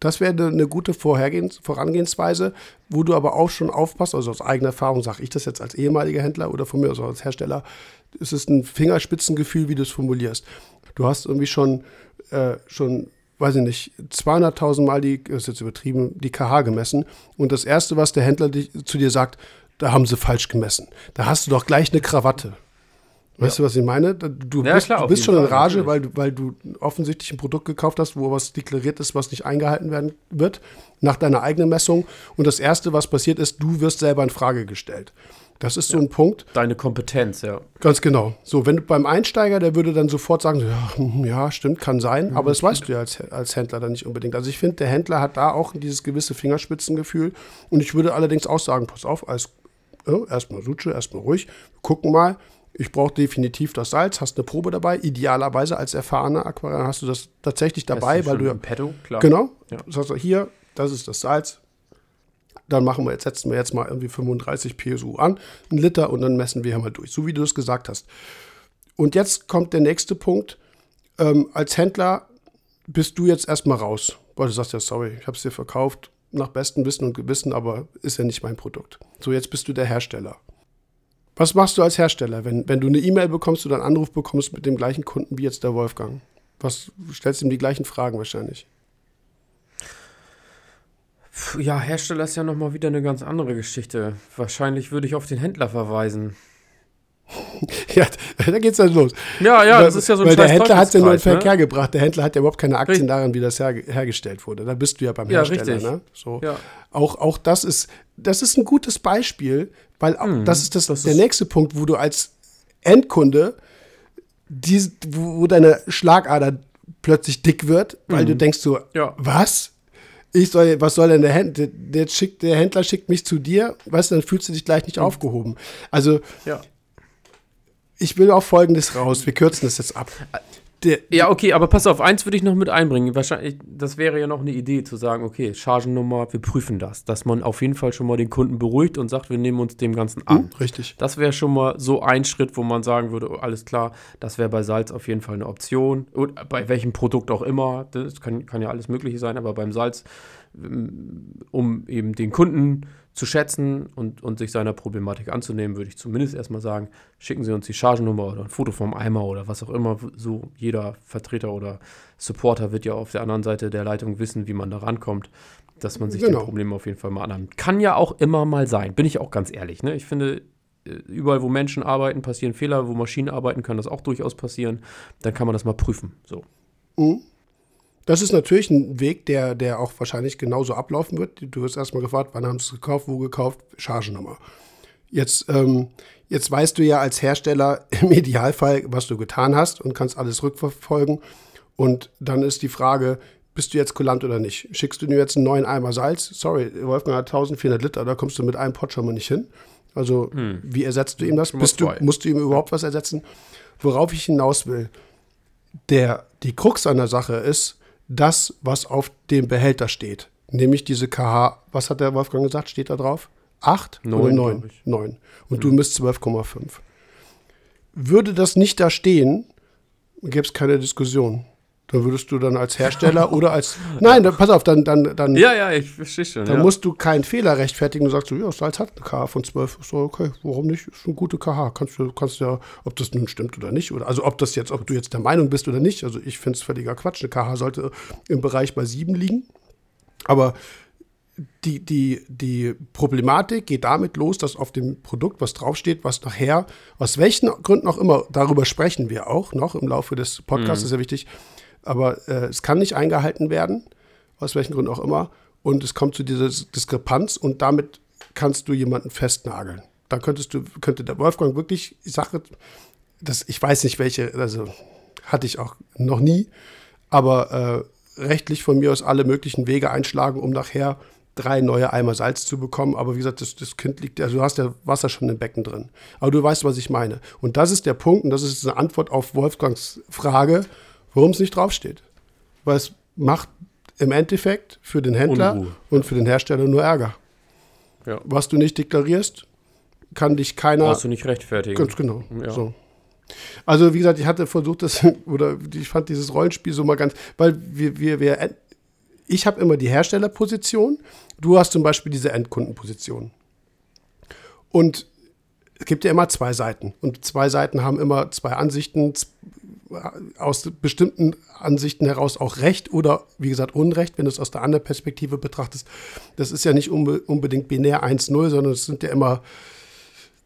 das wäre eine, gute Vorhergehens Vorangehensweise, wo du aber auch schon aufpasst, also aus eigener Erfahrung sage ich das jetzt als ehemaliger Händler oder von mir aus als Hersteller, es ist ein Fingerspitzengefühl, wie du es formulierst. Du hast irgendwie schon, äh, schon weiß ich nicht, 200.000 Mal die, das ist jetzt übertrieben, die KH gemessen und das Erste, was der Händler dich, zu dir sagt, da haben sie falsch gemessen. Da hast du doch gleich eine Krawatte. Weißt du, was ich meine? Du Ja, bist, klar, du bist schon in Rage, weil du, weil du offensichtlich ein Produkt gekauft hast, wo was deklariert ist, was nicht eingehalten werden wird, nach deiner eigenen Messung. Und das Erste, was passiert ist, du wirst selber in Frage gestellt. Das ist so ein Punkt, Deine Kompetenz, ja. ganz genau. So, wenn du beim Einsteiger, der würde dann sofort sagen, ja, ja stimmt, kann sein, aber das weißt du ja als, als Händler dann nicht unbedingt. Also ich finde, der Händler hat da auch dieses gewisse Fingerspitzengefühl und ich würde allerdings auch sagen, pass auf, als, ja, erstmal Suche, erstmal ruhig, gucken mal, ich brauche definitiv das Salz, hast eine Probe dabei, idealerweise als erfahrener Aquarianer hast du das tatsächlich dabei, weil du ja Petto, klar. Genau. Ja. Sagst du, hier, das ist das Salz. Dann machen wir jetzt, setzen wir jetzt mal irgendwie 35 PSU an, ein Liter und dann messen wir hier mal durch, so wie du es gesagt hast. Und jetzt kommt der nächste Punkt. Ähm, als Händler bist du jetzt erstmal raus, weil du sagst ja, sorry, ich habe es dir verkauft, nach bestem Wissen und Gewissen, aber ist ja nicht mein Produkt. So, jetzt bist du der Hersteller. Was machst du als Hersteller, wenn, wenn du eine E-Mail bekommst oder einen Anruf bekommst mit dem gleichen Kunden wie jetzt der Wolfgang? Was stellst du ihm die gleichen Fragen wahrscheinlich? Ja, Hersteller ist ja nochmal wieder eine ganz andere Geschichte. Wahrscheinlich würde ich auf den Händler verweisen. Ja, da geht's dann los. Ja, ja, weil, das ist ja so ein Weil der Händler hat ja nur in Teufelskreis, Verkehr ne? gebracht. Der Händler hat ja überhaupt keine Aktien daran, wie das her, hergestellt wurde. Da bist du ja beim Ja, Hersteller. richtig. Ne? So. Ja. Auch, auch das ist, das ist ein gutes Beispiel, weil auch, das ist das, das der ist- nächste Punkt, wo du als Endkunde, die, wo, deine Schlagader plötzlich dick wird, weil du denkst so. Ja. was? Ich soll, was soll denn der Händler? Der, schickt, der Händler schickt mich zu dir, weißt du, dann fühlst du dich gleich nicht aufgehoben. Also Ja. ich will auf Folgendes raus. Wir kürzen das jetzt ab. Der, Ja, okay, aber pass auf, eins würde ich noch mit einbringen. Wahrscheinlich, das wäre ja noch eine Idee zu sagen, okay, Chargennummer, wir prüfen das. Dass man auf jeden Fall schon mal den Kunden beruhigt und sagt, wir nehmen uns dem Ganzen an. Hm, richtig. Das wäre schon mal so ein Schritt, wo man sagen würde, oh, alles klar, das wäre bei Salz auf jeden Fall eine Option. Und bei welchem Produkt auch immer, das kann, kann ja alles Mögliche sein, aber beim Salz, ähm, um eben den Kunden zu schätzen und, und sich seiner Problematik anzunehmen, würde ich zumindest erstmal sagen, schicken Sie uns die Chargennummer oder ein Foto vom Eimer oder was auch immer. So jeder Vertreter oder Supporter wird ja auf der anderen Seite der Leitung wissen, wie man da rankommt, dass man sich Genau. dem Problem auf jeden Fall mal annimmt. Kann ja auch immer mal sein, bin ich auch ganz ehrlich. Ne? Ich finde, äh, überall, wo Menschen arbeiten, passieren Fehler, wo Maschinen arbeiten, kann das auch durchaus passieren. Dann kann man das mal prüfen. So. Das ist natürlich ein Weg, der, der auch wahrscheinlich genauso ablaufen wird. Du wirst erstmal gefragt, wann haben sie es gekauft, wo gekauft, Chargennummer. Jetzt, ähm, jetzt weißt du ja als Hersteller im Idealfall, was du getan hast und kannst alles rückverfolgen. Und dann ist die Frage, bist du jetzt kulant oder nicht? Schickst du dir jetzt einen neuen Eimer Salz? Sorry, Wolfgang hat 1400 Liter, da kommst du mit einem Pott schon mal nicht hin. Also, wie ersetzt du ihm das? Bist du, musst du ihm überhaupt was ersetzen? Worauf ich hinaus will, der, die Krux an der Sache ist, das, was auf dem Behälter steht. Nämlich diese KH, was hat der Wolfgang gesagt, steht da drauf? 8 oder Neun, 9? glaub ich. 9. Und du misst 12,5. Würde das nicht da stehen, gäbe es keine Diskussion. Dann würdest du dann als Hersteller oder als. Nein, dann, pass auf, dann, dann, dann, Ja, ja, ich verstehe schon. dann ja. musst du keinen Fehler rechtfertigen. Du sagst so, ja, Salz hat eine KH von 12. Ist doch okay, warum nicht? Ist eine gute KH. Kannst du kannst ja, ob das nun stimmt oder nicht. Oder, also ob das jetzt, ob du jetzt der Meinung bist oder nicht. Also ich finde es völliger Quatsch. Eine KH sollte im Bereich bei 7 liegen. Aber die, die, die Problematik geht damit los, dass auf dem Produkt was draufsteht, was nachher, aus welchen Gründen auch immer, darüber sprechen wir auch noch im Laufe des Podcasts, ist ja wichtig, aber äh, es kann nicht eingehalten werden, aus welchen Gründen auch immer, und es kommt zu dieser Diskrepanz und damit kannst du jemanden festnageln. Da könntest du, könnte der Wolfgang wirklich, ich sage, das, ich weiß nicht welche, also hatte ich auch noch nie, aber äh, rechtlich von mir aus alle möglichen Wege einschlagen, um nachher drei neue Eimer Salz zu bekommen. Aber wie gesagt, das, das Kind liegt, also du hast ja Wasser schon im Becken drin. Aber du weißt, was ich meine. Und das ist der Punkt, und das ist eine Antwort auf Wolfgangs Frage, warum es nicht draufsteht. Weil es macht im Endeffekt für den Händler Unruhe. und für den Hersteller nur Ärger. Ja. Was du nicht deklarierst, kann dich keiner. Brauchst du nicht rechtfertigen. Ganz genau. Ja. So. Also wie gesagt, ich hatte versucht, das oder ich fand dieses Rollenspiel so mal ganz, weil wir wir wir ich habe immer die Herstellerposition, du hast zum Beispiel diese Endkundenposition. Und es gibt ja immer zwei Seiten und zwei Seiten haben immer zwei Ansichten aus bestimmten Ansichten heraus auch Recht oder wie gesagt Unrecht, wenn du es aus der anderen Perspektive betrachtest. Das ist ja nicht unbe unbedingt binär 1-0, sondern es sind ja immer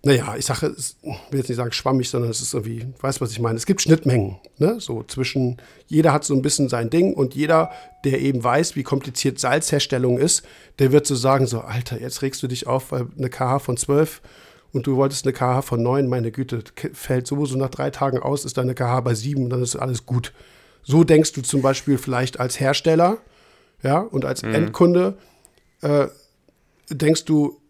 naja, ich sage, ich will jetzt nicht sagen schwammig, sondern es ist irgendwie, weißt was ich meine? Es gibt Schnittmengen, ne? So zwischen, jeder hat so ein bisschen sein Ding und jeder, der eben weiß, wie kompliziert Salzherstellung ist, der wird so sagen, so, Alter, jetzt regst du dich auf, weil eine KH von 12 und du wolltest eine KH von 9, meine Güte, fällt sowieso nach drei Tagen aus, ist deine KH bei 7 und dann ist alles gut. So denkst du zum Beispiel vielleicht als Hersteller, ja, und als Endkunde äh, denkst du,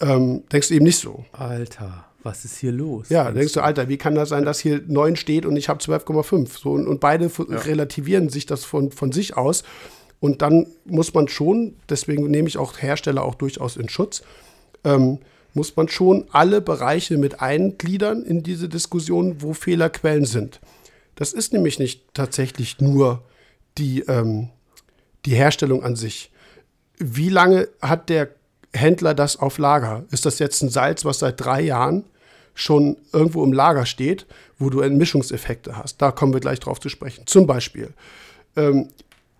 ähm, denkst du eben nicht so. Alter, was ist hier los? Ja, denkst du, Alter, wie kann das sein, dass hier 9 steht und ich habe 12,5? So, und, und beide f- relativieren sich das von, von sich aus. Und dann muss man schon, deswegen nehme ich auch Hersteller auch durchaus in Schutz, ähm, muss man schon alle Bereiche mit eingliedern in diese Diskussion, wo Fehlerquellen sind. Das ist nämlich nicht tatsächlich nur die, ähm, die Herstellung an sich. Wie lange hat der Händler das auf Lager? Ist das jetzt ein Salz, was seit drei Jahren schon irgendwo im Lager steht, wo du Entmischungseffekte hast? Da kommen wir gleich drauf zu sprechen. Zum Beispiel, ähm,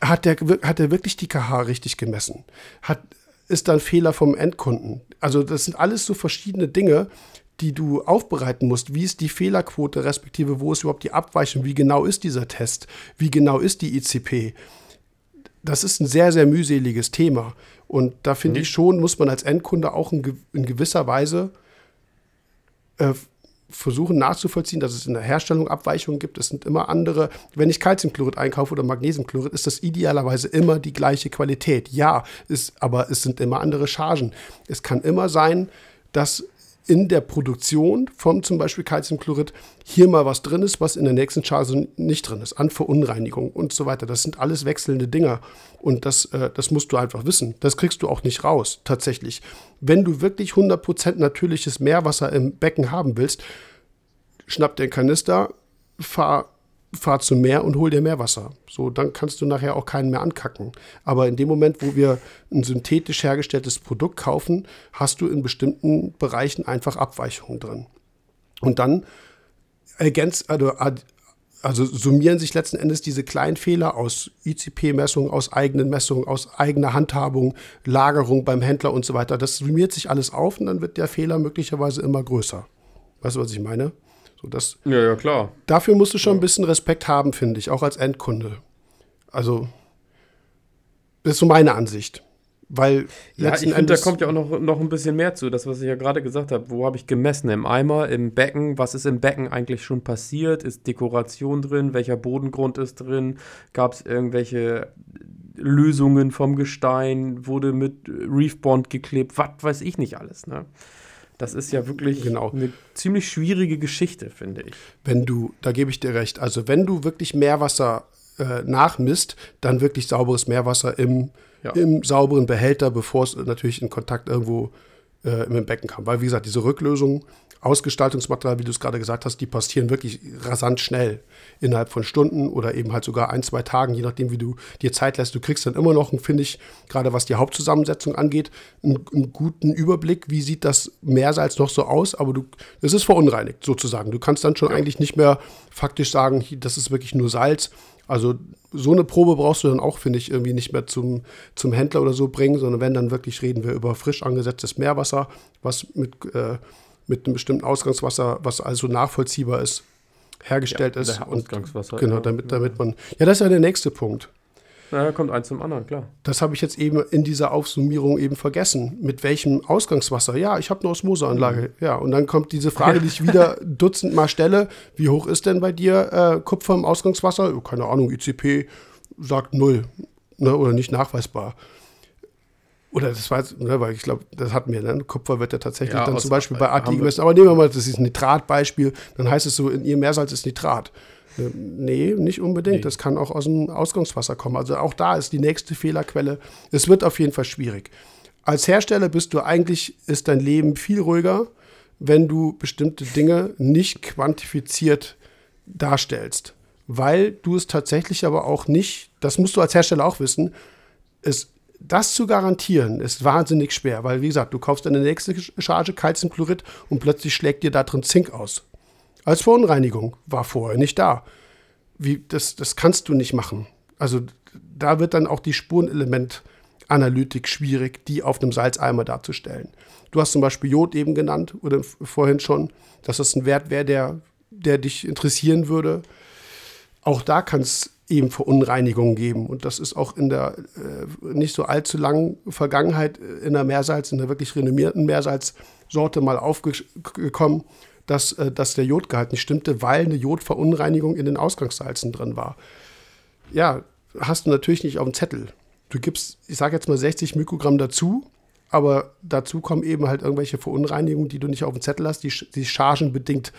hat, der, hat der wirklich die KH richtig gemessen? Hat, ist da ein Fehler vom Endkunden? Also das sind alles so verschiedene Dinge, die du aufbereiten musst. Wie ist die Fehlerquote, respektive wo ist überhaupt die Abweichung? Wie genau ist dieser Test? Wie genau ist die ICP? das ist ein sehr, sehr mühseliges Thema. Und da finde ich schon, muss man als Endkunde auch in gewisser Weise äh, versuchen nachzuvollziehen, dass es in der Herstellung Abweichungen gibt. Es sind immer andere. Wenn ich Calciumchlorid einkaufe oder Magnesiumchlorid, ist das idealerweise immer die gleiche Qualität. Ja, ist, aber es sind immer andere Chargen. Es kann immer sein, dass in der Produktion von zum Beispiel Calciumchlorid hier mal was drin ist, was in der nächsten Charge nicht drin ist, an Verunreinigung und so weiter. Das sind alles wechselnde Dinger und das, äh, das musst du einfach wissen. Das kriegst du auch nicht raus, tatsächlich. Wenn du wirklich 100% natürliches Meerwasser im Becken haben willst, schnapp den Kanister, fahr fahr zum Meer und hol dir Meerwasser. So, dann kannst du nachher auch keinen mehr ankacken. Aber in dem Moment, wo wir ein synthetisch hergestelltes Produkt kaufen, hast du in bestimmten Bereichen einfach Abweichungen drin. Und dann ergänzt, also, also summieren sich letzten Endes diese kleinen Fehler aus ICP-Messungen, aus eigenen Messungen, aus eigener Handhabung, Lagerung beim Händler und so weiter. Das summiert sich alles auf und dann wird der Fehler möglicherweise immer größer. Weißt du, was ich meine? So, das, ja, ja, klar. Dafür musst du schon ja. ein bisschen Respekt haben, finde ich, auch als Endkunde. Also, das ist so meine Ansicht. Weil ja, ich finde, da kommt ja auch noch, noch ein bisschen mehr zu. Das, was ich ja gerade gesagt habe. Wo habe ich gemessen? Im Eimer, im Becken? Was ist im Becken eigentlich schon passiert? Ist Dekoration drin? Welcher Bodengrund ist drin? Gab es irgendwelche Lösungen vom Gestein? Wurde mit Reefbond geklebt? Was weiß ich nicht alles, ne? Das ist ja wirklich genau. eine ziemlich schwierige Geschichte, finde ich. Wenn du, da gebe ich dir recht, also wenn du wirklich Meerwasser äh, nachmisst, dann wirklich sauberes Meerwasser im, ja. im sauberen Behälter, bevor es natürlich in Kontakt irgendwo äh, im Becken kam. Weil, wie gesagt, diese Rücklösung Ausgestaltungsmaterial, wie du es gerade gesagt hast, die passieren wirklich rasant schnell. Innerhalb von Stunden oder eben halt sogar ein, zwei Tagen, je nachdem, wie du dir Zeit lässt. Du kriegst dann immer noch, finde ich, gerade was die Hauptzusammensetzung angeht, einen, einen, guten Überblick, wie sieht das Meersalz noch so aus, aber du, es ist verunreinigt sozusagen. Du kannst dann schon ja. eigentlich nicht mehr faktisch sagen, das ist wirklich nur Salz. Also so eine Probe brauchst du dann auch, finde ich, irgendwie nicht mehr zum, zum Händler oder so bringen, sondern wenn, dann wirklich reden wir über frisch angesetztes Meerwasser, was mit äh, mit einem bestimmten Ausgangswasser, was also nachvollziehbar ist, hergestellt ja, ist. Ausgangswasser. Und, genau, damit, damit man. Ja, das ist ja der nächste Punkt. Na, kommt eins zum anderen, klar. Das habe ich jetzt eben in dieser Aufsummierung eben vergessen. Mit welchem Ausgangswasser? Ja, ich habe eine Osmoseanlage. Mhm. Ja, und dann kommt diese Frage, die ich wieder dutzendmal stelle. Wie hoch ist denn bei dir äh, Kupfer im Ausgangswasser? Keine Ahnung, ICP sagt null ne, oder nicht nachweisbar. Oder das war, ne, weil ich glaube, das hatten wir, ne? Kupfer wird ja tatsächlich ja, dann zum Beispiel bei AT gemessen. Aber nehmen wir mal, das ist ein Nitratbeispiel, dann heißt es so, in ihr Meersalz ist Nitrat. Ne, nee, nicht unbedingt. Nee. Das kann auch aus dem Ausgangswasser kommen. Also auch da ist die nächste Fehlerquelle. Es wird auf jeden Fall schwierig. Als Hersteller bist du eigentlich, ist dein Leben viel ruhiger, wenn du bestimmte Dinge nicht quantifiziert darstellst. Weil du es tatsächlich aber auch nicht, das musst du als Hersteller auch wissen, es das zu garantieren, ist wahnsinnig schwer, weil, wie gesagt, du kaufst eine nächste Charge Calciumchlorid und plötzlich schlägt dir da drin Zink aus. Als Verunreinigung war vorher nicht da. Wie, das, das kannst du nicht machen. Also da wird dann auch die Spurenelementanalytik schwierig, die auf einem Salzeimer darzustellen. Du hast zum Beispiel Jod eben genannt oder vorhin schon, dass das ein Wert wäre, der, der dich interessieren würde. Auch da kann es eben Verunreinigungen geben. Und das ist auch in der äh, nicht so allzu langen Vergangenheit in der Meersalz, in der wirklich renommierten Meersalzsorte mal aufgekommen, dass, äh, dass der Jodgehalt nicht stimmte, weil eine Jodverunreinigung in den Ausgangssalzen drin war. Ja, hast du natürlich nicht auf dem Zettel. Du gibst, ich sage jetzt mal 60 Mikrogramm dazu, aber dazu kommen eben halt irgendwelche Verunreinigungen, die du nicht auf dem Zettel hast, die, die chargenbedingt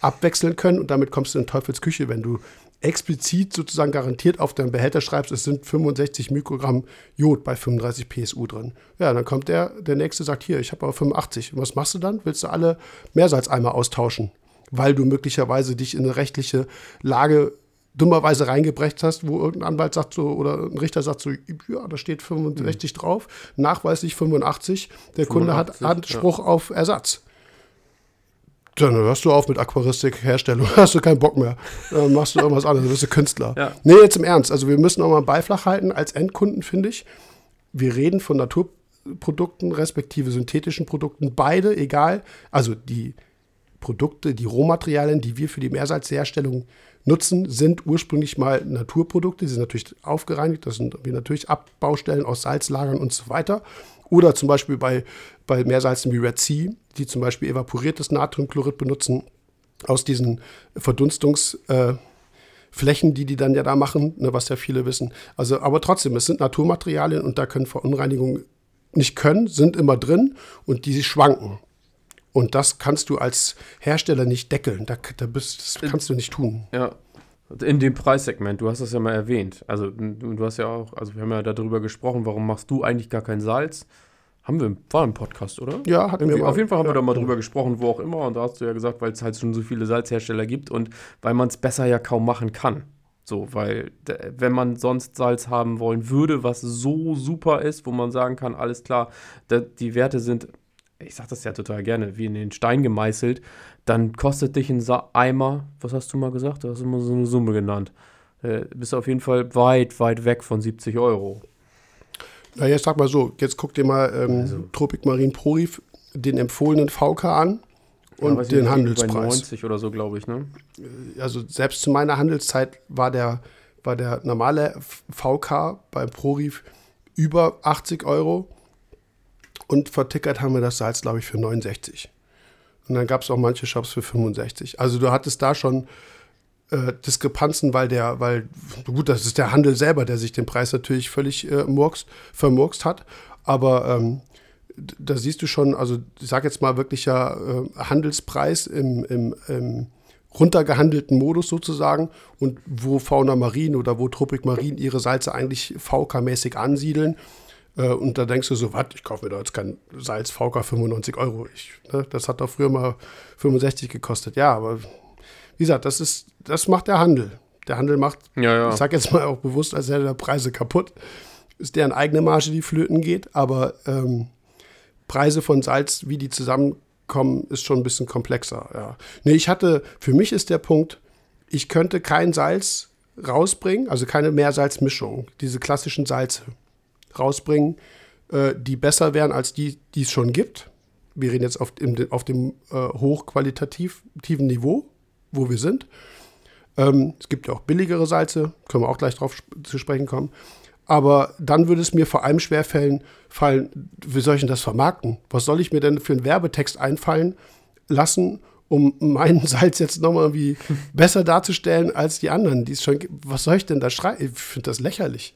abwechseln können und damit kommst du in Teufelsküche, wenn du explizit sozusagen garantiert auf deinem Behälter schreibst, es sind 65 Mikrogramm Jod bei 35 PSU drin. Ja, dann kommt der, der nächste sagt, hier, ich habe aber 85. Und was machst du dann? Willst du alle Meersalzeimer austauschen? Weil du möglicherweise dich in eine rechtliche Lage dummerweise reingebrecht hast, wo irgendein Anwalt sagt so, oder ein Richter sagt so, ja, da steht 65 mhm. drauf, nachweislich 85. Der 85, Kunde hat Anspruch ja. auf Ersatz dann hörst du auf mit Aquaristik, Herstellung, hast du keinen Bock mehr. Dann machst du irgendwas anderes, wirst du Künstler. Ja. Nee, jetzt im Ernst. Also wir müssen auch mal beiflach halten als Endkunden, finde ich. Wir reden von Naturprodukten, respektive synthetischen Produkten, beide, egal. Also die Produkte, die Rohmaterialien, die wir für die Meersalzherstellung nutzen, sind ursprünglich mal Naturprodukte. Sie sind natürlich aufgereinigt, das sind natürlich Abbaustellen aus Salzlagern und so weiter. Oder zum Beispiel bei, bei Meersalzen wie Red Sea, die zum Beispiel evaporiertes Natriumchlorid benutzen, aus diesen Verdunstungsflächen, äh, die die dann ja da machen, ne, was ja viele wissen. Also, aber trotzdem, es sind Naturmaterialien und da können Verunreinigungen nicht können, sind immer drin und die schwanken. Und das kannst du als Hersteller nicht deckeln. Da, da bist, das kannst du nicht tun. Ja. In dem Preissegment, du hast das ja mal erwähnt. Also du, du hast ja auch, also wir haben ja darüber gesprochen, warum machst du eigentlich gar kein Salz? Haben wir, war im Podcast, oder? Ja, hatten wir mal. auf jeden Fall haben ja. wir da mal drüber gesprochen, wo auch immer. Und da hast du ja gesagt, weil es halt schon so viele Salzhersteller gibt und weil man es besser ja kaum machen kann. So, weil wenn man sonst Salz haben wollen würde, was so super ist, wo man sagen kann, alles klar, die Werte sind, ich sag das ja total gerne, wie in den Stein gemeißelt, dann kostet dich ein Sa Eimer, was hast du mal gesagt? Du hast immer so eine Summe genannt. Äh, bist auf jeden Fall weit, weit weg von 70 Euro. Na, jetzt sag mal so, jetzt guck dir mal ähm, Also. Tropic Marine Prorif den empfohlenen VK an Ja, und ich den nicht, Bei Handelspreis. 90 oder so, glaube ich, ne? Also selbst zu meiner Handelszeit war der, war der normale VK beim Prorif über 80 Euro und vertickert haben wir das Salz, glaube ich, für 69. Und dann gab es auch manche Shops für 65. Also du hattest da schon äh, Diskrepanzen, weil der, weil, gut, das ist der Handel selber, der sich den Preis natürlich völlig äh, murkst, vermurkst hat. Aber ähm, da siehst du schon, also ich sage jetzt mal wirklicher äh, Handelspreis im, im, im runtergehandelten Modus sozusagen und wo Fauna Marin oder wo Tropic Marin ihre Salze eigentlich VK-mäßig ansiedeln. Äh, und da denkst du so, was, ich kaufe mir da jetzt kein Salz VK 95 Euro. Ich, ne, das hat doch früher mal 65 gekostet. Ja, aber wie gesagt, das ist, das macht der Handel. Der Handel macht, Ja, ja. ich sage jetzt mal auch bewusst, als hätte er Preise kaputt. Ist deren eigene Marge, die flöten geht, aber ähm, Preise von Salz, wie die zusammenkommen, ist schon ein bisschen komplexer. Ja. Nee, ich hatte, für mich ist der Punkt, ich könnte kein Salz rausbringen, also keine Meersalzmischung, diese klassischen Salze rausbringen, äh, die besser wären als die, die es schon gibt. Wir reden jetzt auf, im, auf dem äh, hochqualitativen Niveau, wo wir sind. Ähm, es gibt ja auch billigere Salze, können wir auch gleich drauf zu sprechen kommen. Aber dann würde es mir vor allem schwerfallen, fallen, wie soll ich denn das vermarkten? Was soll ich mir denn für einen Werbetext einfallen lassen, um meinen Salz jetzt nochmal irgendwie besser darzustellen als die anderen, die es schon? Was soll ich denn da schreiben? Ich finde das lächerlich.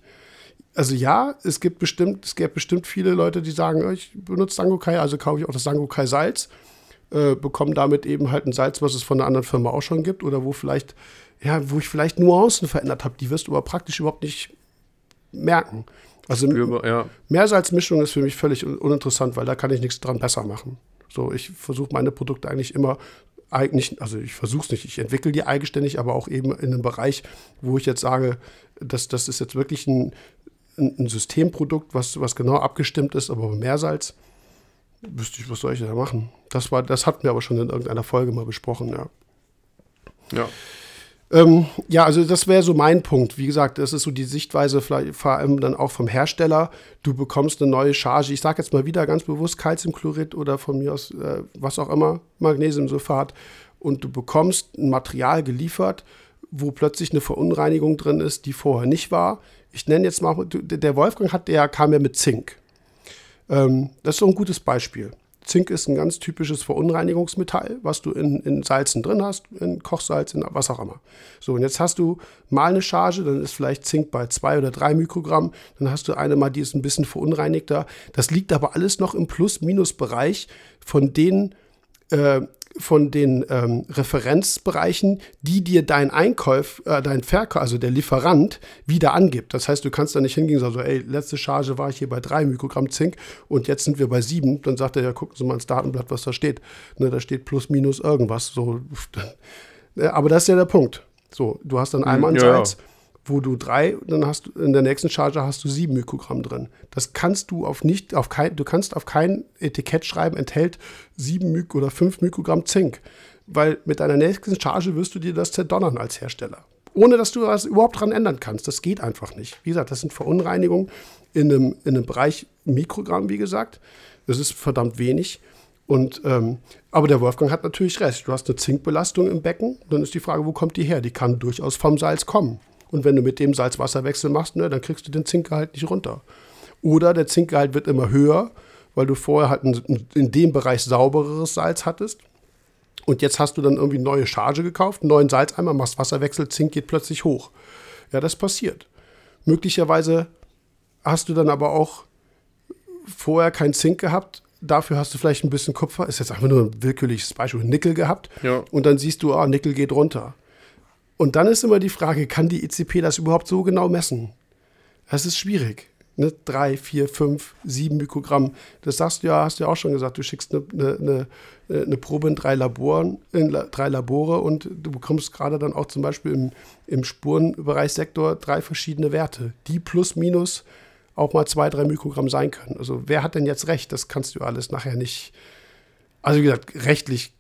Also ja, es gibt bestimmt, es gibt bestimmt viele Leute, die sagen, oh, ich benutze Sangokai, also kaufe ich auch das Sangokai Salz, äh, bekomme damit eben halt ein Salz, was es von einer anderen Firma auch schon gibt oder wo vielleicht, ja, wo ich vielleicht Nuancen verändert habe, die wirst du aber praktisch überhaupt nicht merken. Also ja. Meersalzmischung ist für mich völlig un- uninteressant, weil da kann ich nichts dran besser machen. So, ich versuche meine Produkte eigentlich immer eigentlich, also ich versuche es nicht, ich entwickle die eigenständig, aber auch eben in einem Bereich, wo ich jetzt sage, dass das ist jetzt wirklich ein, ein, Systemprodukt, was, was genau abgestimmt ist, aber Meersalz wüsste ich, was soll ich da machen? Das war, das hatten wir aber schon in irgendeiner Folge mal besprochen, ja. Ja. Ähm, ja, also das wäre so mein Punkt. Wie gesagt, das ist so die Sichtweise vielleicht vor allem dann auch vom Hersteller. Du bekommst eine neue Charge. Ich sage jetzt mal wieder ganz bewusst Calciumchlorid oder von mir aus äh, was auch immer, Magnesiumsulfat. Und du bekommst ein Material geliefert, wo plötzlich eine Verunreinigung drin ist, die vorher nicht war. Ich nenne jetzt mal, der Wolfgang hat, der kam ja mit Zink. Ähm, das ist so ein gutes Beispiel. Zink ist ein ganz typisches Verunreinigungsmetall, was du in, in Salzen drin hast, in Kochsalz, in was auch immer. So, und jetzt hast du mal eine Charge, dann ist vielleicht Zink bei zwei oder drei Mikrogramm, dann hast du eine mal, die ist ein bisschen verunreinigter. Das liegt aber alles noch im Plus-Minus-Bereich von den äh, von den ähm, Referenzbereichen, die dir dein Einkauf, äh, dein Verkauf, also der Lieferant, wieder angibt. Das heißt, du kannst da nicht hingehen und sagen, so, ey, letzte Charge war ich hier bei drei Mikrogramm Zink und jetzt sind wir bei sieben. Dann sagt er, ja, gucken Sie mal ins Datenblatt, was da steht. Ne, da steht plus, minus irgendwas. So. Ja, Aber das ist ja der Punkt. So, du hast dann einmal ein ja. Salz, wo du drei, dann hast du in der nächsten Charge hast du sieben Mikrogramm drin. Das kannst du auf nicht, auf kein, du kannst auf kein Etikett schreiben, enthält sieben Mik oder fünf Mikrogramm Zink. Weil mit deiner nächsten Charge wirst du dir das zerdonnern als Hersteller. Ohne dass du das überhaupt dran ändern kannst. Das geht einfach nicht. Wie gesagt, das sind Verunreinigungen in einem, in einem Bereich Mikrogramm, wie gesagt. Das ist verdammt wenig. Und, ähm, aber der Wolfgang hat natürlich recht. Du hast eine Zinkbelastung im Becken. Dann ist die Frage, wo kommt die her? Die kann durchaus vom Salz kommen. Und wenn du mit dem Salz-Wasser-Wechsel machst, ne, dann kriegst du den Zinkgehalt nicht runter. Oder der Zinkgehalt wird immer höher, weil du vorher halt ein, in dem Bereich saubereres Salz hattest. Und jetzt hast du dann irgendwie eine neue Charge gekauft, einen neuen Salzeimer, machst Wasserwechsel, Zink geht plötzlich hoch. Ja, das passiert. Möglicherweise hast du dann aber auch vorher kein Zink gehabt, dafür hast du vielleicht ein bisschen Kupfer, ist jetzt einfach nur ein willkürliches Beispiel, Nickel gehabt. Ja. Und dann siehst du, ah, Nickel geht runter. Und dann ist immer die Frage, kann die ECP das überhaupt so genau messen? Das ist schwierig. Ne? Drei, vier, fünf, sieben Mikrogramm. Das sagst du ja, hast du ja auch schon gesagt, du schickst eine, eine, eine, eine Probe in drei, Laboren, in drei Labore und du bekommst gerade dann auch zum Beispiel im, im Spurenbereichssektor drei verschiedene Werte, die plus minus auch mal zwei, drei Mikrogramm sein können. Also wer hat denn jetzt recht? Das kannst du alles nachher nicht. Also wie gesagt, rechtlich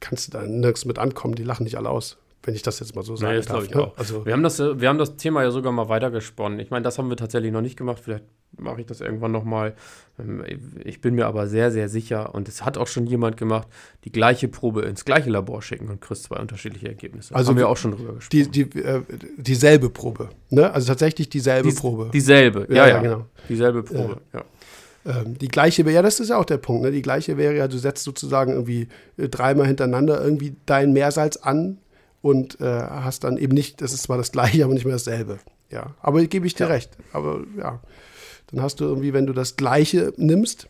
kannst du da nirgends mit ankommen, die lachen nicht alle aus wenn ich das jetzt mal so sagen nee, darf. Ne? Also wir, haben das, wir haben das Thema ja sogar mal weitergesponnen. Ich meine, das haben wir tatsächlich noch nicht gemacht. Vielleicht mache ich das irgendwann nochmal. Ähm, ich bin mir aber sehr, sehr sicher, und es hat auch schon jemand gemacht, die gleiche Probe ins gleiche Labor schicken und kriegst zwei unterschiedliche Ergebnisse. Also haben wir auch schon drüber gesprochen. Die, die, äh, dieselbe Probe, ne? Also tatsächlich dieselbe Dies, Probe. Dieselbe, ja, ja, ja, genau. Dieselbe Probe, ja. Ähm, die gleiche wäre, ja, das ist ja auch der Punkt, ne? Die gleiche wäre ja, du setzt sozusagen irgendwie äh, dreimal hintereinander irgendwie dein Meersalz an und äh, hast dann eben nicht, das ist zwar das gleiche, aber nicht mehr dasselbe. Ja, aber gebe ich dir ja. recht. Aber ja, dann hast du irgendwie, wenn du das gleiche nimmst,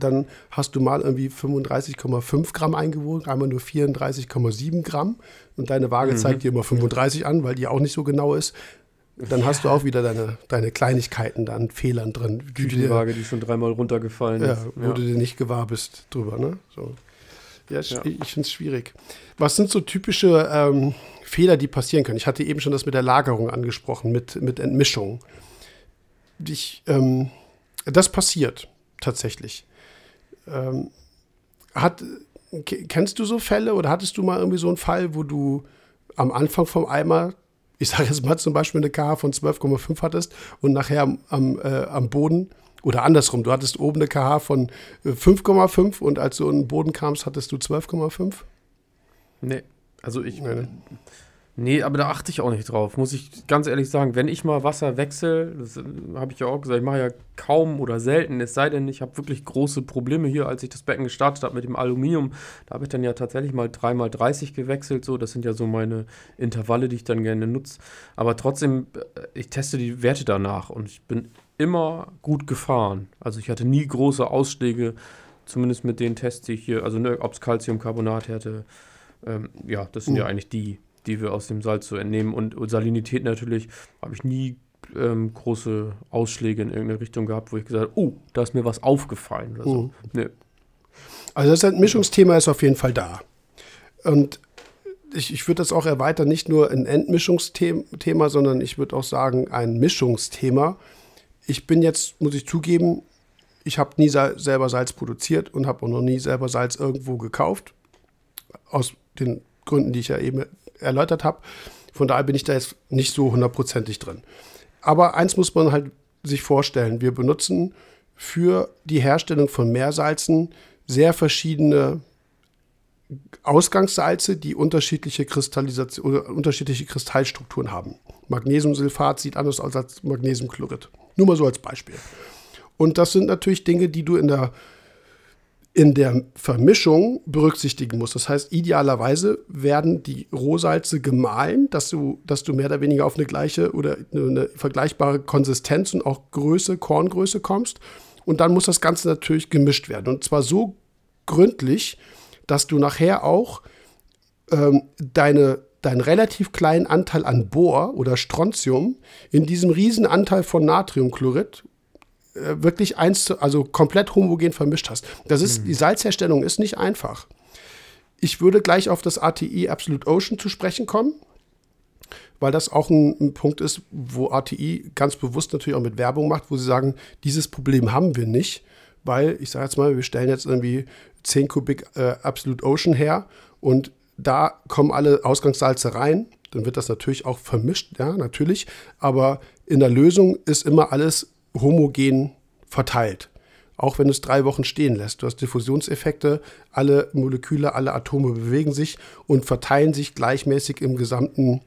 dann hast du mal irgendwie 35,5 Gramm eingewogen, einmal nur 34,7 Gramm und deine Waage mhm. zeigt dir immer 35 an, weil die auch nicht so genau ist. Dann ja. hast du auch wieder deine, deine Kleinigkeiten da an Fehlern drin. Die Waage, die schon dreimal runtergefallen ja, ist. Wo ja. du dir nicht gewahr bist drüber, ne? So. Ja, ja. ich, ich finde es schwierig. Was sind so typische ähm, Fehler, die passieren können? Ich hatte eben schon das mit der Lagerung angesprochen, mit, mit Entmischung. Ich, ähm, das passiert tatsächlich. Ähm, hat, kennst du so Fälle oder hattest du mal irgendwie so einen Fall, wo du am Anfang vom Eimer, ich sage jetzt mal zum Beispiel eine KH von 12,5 hattest und nachher am, am, äh, am Boden oder andersrum, du hattest oben eine KH von 5,5 äh, und als du in den Boden kamst, hattest du 12,5? Nee, also ich. Nee. nee, aber da achte ich auch nicht drauf, muss ich ganz ehrlich sagen. Wenn ich mal Wasser wechsle, das äh, habe ich ja auch gesagt, ich mache ja kaum oder selten, es sei denn, ich habe wirklich große Probleme hier, als ich das Becken gestartet habe mit dem Aluminium. Da habe ich dann ja tatsächlich mal 3x30 gewechselt, so. Das sind ja so meine Intervalle, die ich dann gerne nutze. Aber trotzdem, äh, ich teste die Werte danach und ich bin immer gut gefahren. Also ich hatte nie große Ausschläge, zumindest mit den Tests, die ich hier, also ne, ob es Calciumcarbonat hätte. Ähm, ja, das sind mhm. ja eigentlich die, die wir aus dem Salz so entnehmen. Und, und Salinität natürlich habe ich nie ähm, große Ausschläge in irgendeine Richtung gehabt, wo ich gesagt habe, oh, da ist mir was aufgefallen oder so. Mhm. Nee. Also das Entmischungsthema ist auf jeden Fall da. Und ich, ich würde das auch erweitern, nicht nur ein Entmischungsthema, sondern ich würde auch sagen, ein Mischungsthema ich bin jetzt, muss ich zugeben, ich habe nie selber Salz produziert und habe auch noch nie selber Salz irgendwo gekauft. Aus den Gründen, die ich ja eben erläutert habe. Von daher bin ich da jetzt nicht so hundertprozentig drin. Aber eins muss man halt sich vorstellen: Wir benutzen für die Herstellung von Meersalzen sehr verschiedene Ausgangssalze, die unterschiedliche Kristallisation unterschiedliche Kristallstrukturen haben. Magnesiumsulfat sieht anders aus als Magnesiumchlorid. Nur mal so als Beispiel. Und das sind natürlich Dinge, die du in der, in der Vermischung berücksichtigen musst. Das heißt, idealerweise werden die Rohsalze gemahlen, dass du, dass du mehr oder weniger auf eine gleiche oder eine vergleichbare Konsistenz und auch Größe, Korngröße kommst. Und dann muss das Ganze natürlich gemischt werden. Und zwar so gründlich, dass du nachher auch ähm, deine deinen relativ kleinen Anteil an Bohr oder Strontium in diesem riesen Anteil von Natriumchlorid äh, wirklich eins zu, also komplett homogen vermischt hast. Das ist, mhm. die Salzherstellung ist nicht einfach. Ich würde gleich auf das ATI Absolute Ocean zu sprechen kommen, weil das auch ein, ein Punkt ist, wo ATI ganz bewusst natürlich auch mit Werbung macht, wo sie sagen, dieses Problem haben wir nicht, weil ich sage jetzt mal, wir stellen jetzt irgendwie 10 Kubik äh, Absolute Ocean her und da kommen alle Ausgangssalze rein. Dann wird das natürlich auch vermischt, ja, natürlich. Aber in der Lösung ist immer alles homogen verteilt. Auch wenn es drei Wochen stehen lässt. Du hast Diffusionseffekte, alle Moleküle, alle Atome bewegen sich und verteilen sich gleichmäßig im gesamten äh,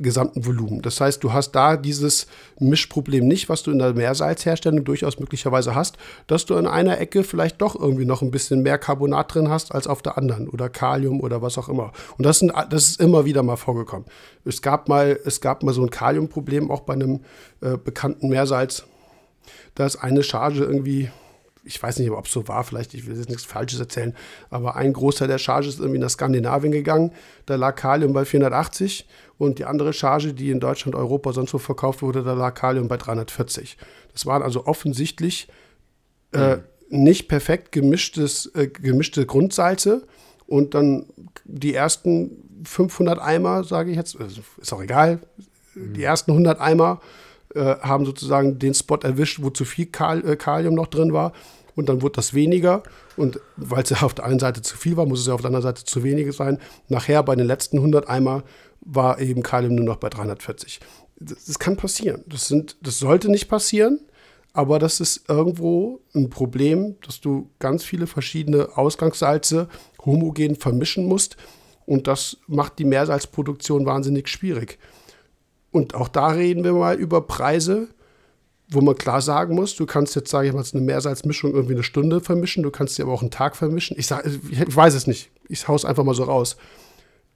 gesamten Volumen. Das heißt, du hast da dieses Mischproblem nicht, was du in der Meersalzherstellung durchaus möglicherweise hast, dass du in einer Ecke vielleicht doch irgendwie noch ein bisschen mehr Carbonat drin hast als auf der anderen oder Kalium oder was auch immer. Und das, sind, das ist immer wieder mal vorgekommen. Es gab mal, es gab mal so ein Kaliumproblem auch bei einem äh, bekannten Meersalz. Da ist eine Charge irgendwie ich weiß nicht, ob es so war, vielleicht, ich will jetzt nichts Falsches erzählen, aber ein Großteil der Charge ist irgendwie nach Skandinavien gegangen. Da lag Kalium bei 480 und die andere Charge, die in Deutschland, Europa sonst wo verkauft wurde, da lag Kalium bei 340. Das waren also offensichtlich äh, nicht perfekt gemischtes, äh, gemischte Grundsalze. Und dann die ersten 500 Eimer, sage ich jetzt, also ist auch egal, die ersten 100 Eimer äh, haben sozusagen den Spot erwischt, wo zu viel Kal äh, Kalium noch drin war. Und dann wurde das weniger. Und weil es ja auf der einen Seite zu viel war, muss es ja auf der anderen Seite zu wenig sein. Nachher bei den letzten 100 Eimer war eben Kalium nur noch bei 340. Das, das kann passieren. Das, sind, das sollte nicht passieren. Aber das ist irgendwo ein Problem, dass du ganz viele verschiedene Ausgangssalze homogen vermischen musst. Und das macht die Meersalzproduktion wahnsinnig schwierig. Und auch da reden wir mal über Preise, wo man klar sagen muss, du kannst jetzt, sage ich mal, eine Meersalzmischung irgendwie eine Stunde vermischen, du kannst sie aber auch einen Tag vermischen. Ich, sag, ich weiß es nicht. Ich hau's einfach mal so raus.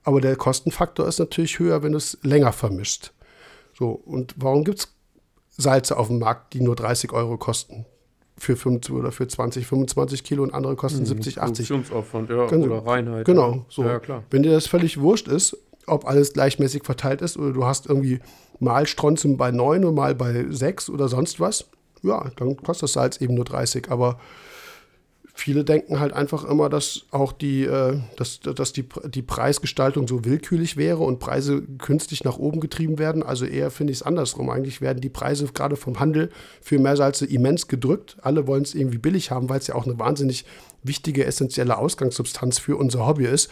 Aber der Kostenfaktor ist natürlich höher, wenn du es länger vermischst. So, und warum gibt es Salze auf dem Markt, die nur 30 Euro kosten? Für 25 oder für 20, 25 Kilo und andere kosten Mhm. 70, 80. Produktionsaufwand, ja, Ganz- oder Reinheit. Genau, so. Ja, klar. Wenn dir das völlig wurscht ist, ob alles gleichmäßig verteilt ist oder du hast irgendwie mal Strontium bei 9 und mal bei 6 oder sonst was, ja, dann kostet das Salz eben nur 30. Aber viele denken halt einfach immer, dass auch die, äh, dass, dass die, die Preisgestaltung so willkürlich wäre und Preise künstlich nach oben getrieben werden. Also eher finde ich es andersrum. Eigentlich werden die Preise gerade vom Handel für Meersalze immens gedrückt. Alle wollen es irgendwie billig haben, weil es ja auch eine wahnsinnig wichtige, essentielle Ausgangssubstanz für unser Hobby ist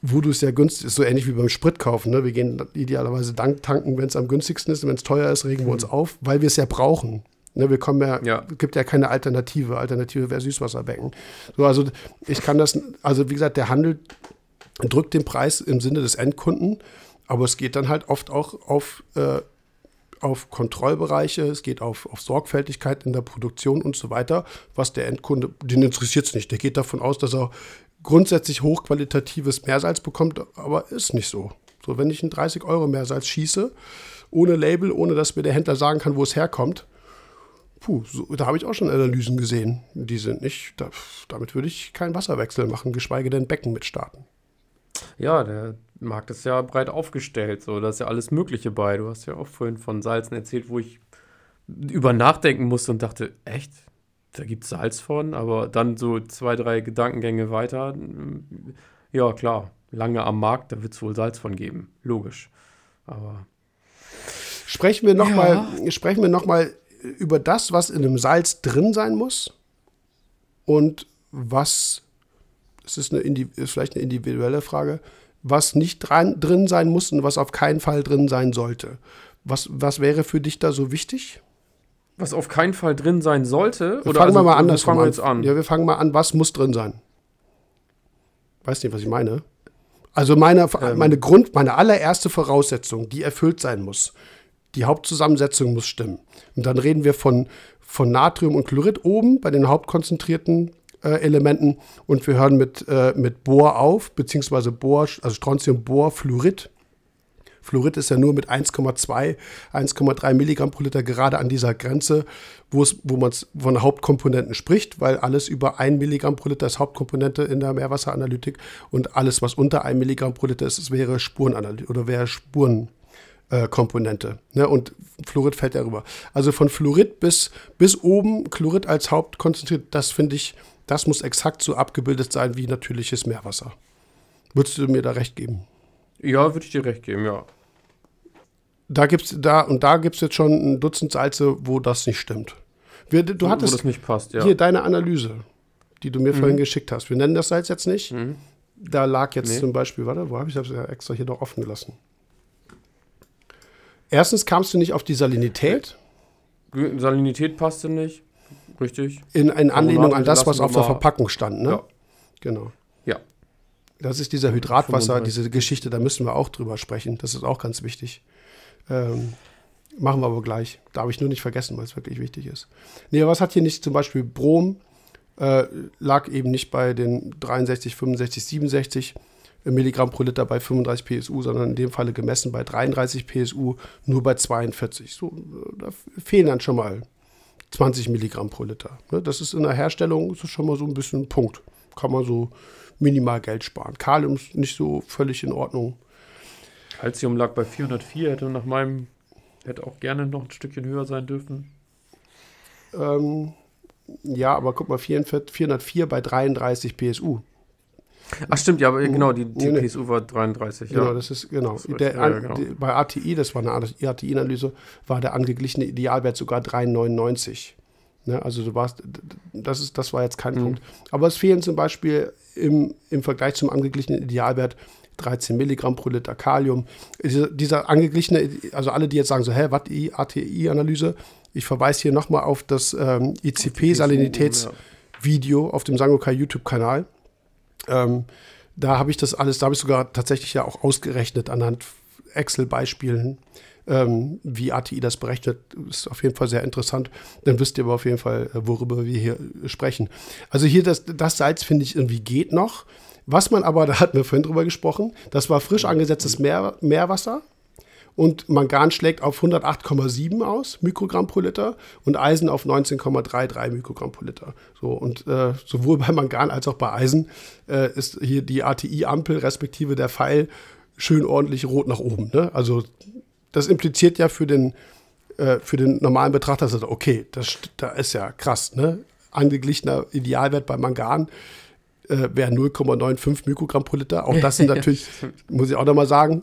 wo du es ja günstig ist, so ähnlich wie beim Sprit kaufen. Ne? Wir gehen idealerweise tanken, wenn es am günstigsten ist. Wenn es teuer ist, regen wir uns auf, weil wir es ja brauchen. Ne? Wir kommen ja, Ja. gibt ja keine Alternative. Alternative wäre Süßwasserbecken. So, also ich kann das, also wie gesagt, der Handel drückt den Preis im Sinne des Endkunden, aber es geht dann halt oft auch auf, äh, auf Kontrollbereiche, es geht auf, auf Sorgfältigkeit in der Produktion und so weiter, was der Endkunde, den interessiert es nicht. Der geht davon aus, dass er grundsätzlich hochqualitatives Meersalz bekommt, aber ist nicht so. So, wenn ich ein 30 Euro Meersalz schieße, ohne Label, ohne dass mir der Händler sagen kann, wo es herkommt, puh, so, da habe ich auch schon Analysen gesehen. Die sind nicht, da, damit würde ich keinen Wasserwechsel machen, geschweige denn Becken mitstarten. Ja, der Markt ist ja breit aufgestellt, so da ist ja alles Mögliche bei. Du hast ja auch vorhin von Salzen erzählt, wo ich über nachdenken musste und dachte, echt? Da gibt es Salz von, aber dann so zwei, drei Gedankengänge weiter. mm, Ja, klar, lange am Markt, da wird es wohl Salz von geben. Logisch. Aber Sprechen wir Ja. nochmal sprechen wir noch mal über das, was in einem Salz drin sein muss und was, das ist, eine, ist vielleicht eine individuelle Frage, was nicht dran, drin sein muss und was auf keinen Fall drin sein sollte. Was, was wäre für dich da so wichtig? was auf keinen Fall drin sein sollte, fangen oder also, wir mal wo andersrum fangen wir an. jetzt an? Ja, wir fangen mal an, was muss drin sein? Weißt nicht, was ich meine? Also meine, Ähm. meine Grund, meine allererste Voraussetzung, die erfüllt sein muss. Die Hauptzusammensetzung muss stimmen. Und dann reden wir von, von Natrium und Chlorid oben bei den hauptkonzentrierten äh, Elementen und wir hören mit, äh, mit Bohr auf, beziehungsweise Bohr, also Strontium, Bohr, Fluorid. Fluorid ist ja nur mit 1,2, 1,3 Milligramm pro Liter gerade an dieser Grenze, wo man von Hauptkomponenten spricht, weil alles über 1 Milligramm pro Liter ist Hauptkomponente in der Meerwasseranalytik und alles, was unter 1 Milligramm pro Liter ist, wäre Spurenanalytik oder wäre Spuren. Äh, Komponente. Ne? Und Fluorid fällt darüber. Also von Fluorid bis, bis oben Chlorid als Hauptkonzentriert, das finde ich, das muss exakt so abgebildet sein wie natürliches Meerwasser. Würdest du mir da recht geben? Ja, würde ich dir recht geben, ja. Da gibt's da und da gibt es jetzt schon ein Dutzend Salze, wo das nicht stimmt. Wir, du wo hattest das nicht passt, ja. hier deine Analyse, die du mir vorhin geschickt hast. Wir nennen das Salz jetzt nicht. Mhm. Da lag jetzt Nee. zum Beispiel, warte, wo habe ich das ja extra hier noch offen gelassen? Erstens kamst du nicht auf die Salinität Salinität passte nicht. Richtig. in, in Anlehnung an das, was auf der Verpackung stand. Ne? Ja. Genau. Ja. Das ist dieser Hydratwasser, 35. diese Geschichte, da müssen wir auch drüber sprechen. Das ist auch ganz wichtig. Ähm, machen wir aber gleich. Darf ich nur nicht vergessen, weil es wirklich wichtig ist. Nee, was hat hier nicht zum Beispiel Brom? Äh, lag eben nicht bei den 63, 65, 67 Milligramm pro Liter bei 35 PSU, sondern in dem Falle gemessen bei 33 PSU, nur bei 42. So, äh, da fehlen dann schon mal 20 Milligramm pro Liter. Ne? Das ist in der Herstellung schon mal so ein bisschen ein Punkt. Kann man so minimal Geld sparen. Kalium ist nicht so völlig in Ordnung. Calcium lag bei 404, hätte nach meinem, hätte auch gerne noch ein Stückchen höher sein dürfen. Ähm, ja, aber guck mal, 44, 404 bei 33 PSU. Ach stimmt, ja, aber genau, die, die Nee. PSU war 33, Genau, ja. das ist genau. Das der, ja, genau. die, bei ATI, das war eine ATI-Analyse, war der angeglichene Idealwert sogar 3,99. Ne, also du warst, das, ist, das war jetzt kein Mhm. Punkt. Aber es fehlen zum Beispiel im, im Vergleich zum angeglichenen Idealwert 13 Milligramm pro Liter Kalium. Dieser, dieser angeglichene, also alle, die jetzt sagen so, hä, was die ATI-Analyse? Ich verweise hier nochmal auf das ähm, ICP-Salinitätsvideo auf dem Sangokai YouTube-Kanal. Ähm, da habe ich das alles, da habe ich sogar tatsächlich ja auch ausgerechnet anhand Excel-Beispielen, ähm, wie ATI das berechnet. Ist auf jeden Fall sehr interessant. Dann wisst ihr aber auf jeden Fall, äh, worüber wir hier äh, sprechen. Also hier das, das Salz, finde ich, irgendwie geht noch. Was man aber, da hatten wir vorhin drüber gesprochen, das war frisch angesetztes Meer, Meerwasser. Und Mangan schlägt auf 108,7 aus, Mikrogramm pro Liter, und Eisen auf 19,33 Mikrogramm pro Liter. So, und äh, sowohl bei Mangan als auch bei Eisen äh, ist hier die ATI-Ampel respektive der Pfeil schön ordentlich rot nach oben. Ne? Also das impliziert ja für den, äh, für den normalen Betrachter, dass er sagt, okay, das, da ist ja krass. Ne? Angeglichener Idealwert bei Mangan äh, wäre 0,95 Mikrogramm pro Liter. Auch das sind natürlich, muss ich auch nochmal sagen,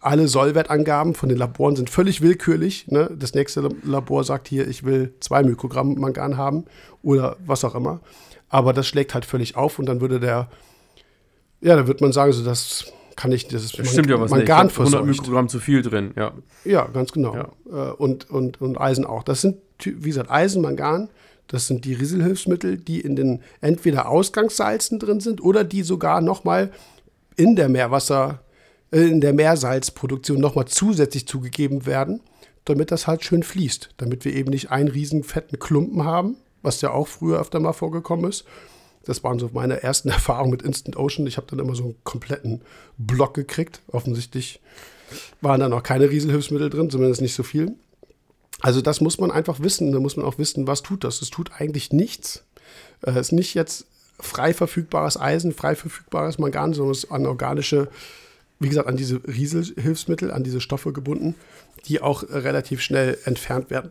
alle Sollwertangaben von den Laboren sind völlig willkürlich. Ne? Das nächste Labor sagt hier, ich will zwei Mikrogramm Mangan haben oder was auch immer. Aber das schlägt halt völlig auf und dann würde der, ja, da wird man sagen, so das kann ich, das ist Das stimmt ja was nicht. Mangan hab 100 verseucht. Mikrogramm zu viel drin, ja. Ja, ganz genau. Ja. Äh, Und, und, und Eisen auch. Das sind, wie gesagt, Eisen, Mangan, das sind die Rieselhilfsmittel, die in den entweder Ausgangssalzen drin sind oder die sogar nochmal in der Meerwasser, in der Meersalzproduktion nochmal zusätzlich zugegeben werden, damit das halt schön fließt. Damit wir eben nicht einen riesen fetten Klumpen haben, was ja auch früher öfter mal vorgekommen ist. Das waren so meine ersten Erfahrungen mit Instant Ocean. Ich habe dann immer so einen kompletten Block gekriegt. Offensichtlich waren da noch keine Rieselhilfsmittel drin, zumindest nicht so viel. Also das muss man einfach wissen. Da muss man auch wissen, was tut das. Es tut eigentlich nichts. Es ist nicht jetzt frei verfügbares Eisen, frei verfügbares Mangan, sondern es ist an organische, wie gesagt, an diese Rieselhilfsmittel, an diese Stoffe gebunden, die auch relativ schnell entfernt werden.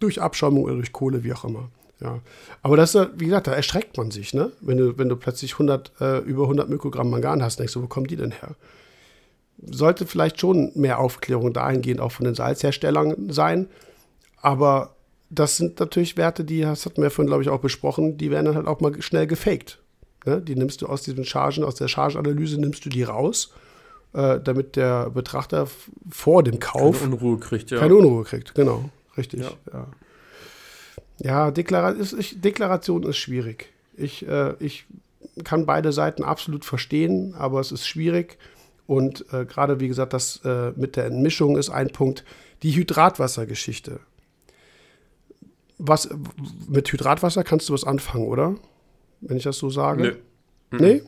Durch Abschaumung oder durch Kohle, wie auch immer. Ja. Aber das, wie gesagt, da erschreckt man sich, ne? Wenn du, wenn du plötzlich 100, äh, über 100 Mikrogramm Mangan hast, denkst du, wo kommen die denn her? Sollte vielleicht schon mehr Aufklärung dahingehend auch von den Salzherstellern sein. Aber das sind natürlich Werte, die, das hatten wir vorhin, glaube ich, auch besprochen, die werden dann halt auch mal schnell gefaked. Ne? Die nimmst du aus diesen Chargen, aus der Chargenanalyse nimmst du die raus, äh, damit der Betrachter vor dem Kauf Keine Unruhe kriegt, ja. keine Unruhe kriegt. Genau, richtig. Ja. Ja, ja. Deklara ist, ich, Deklaration ist schwierig. Ich, äh, ich kann beide Seiten absolut verstehen, aber es ist schwierig. Und äh, gerade, wie gesagt, das äh, mit der Entmischung ist ein Punkt. Die Hydratwassergeschichte. Was, mit Hydratwasser kannst du was anfangen, oder? Wenn ich das so sage? Nö. Nee?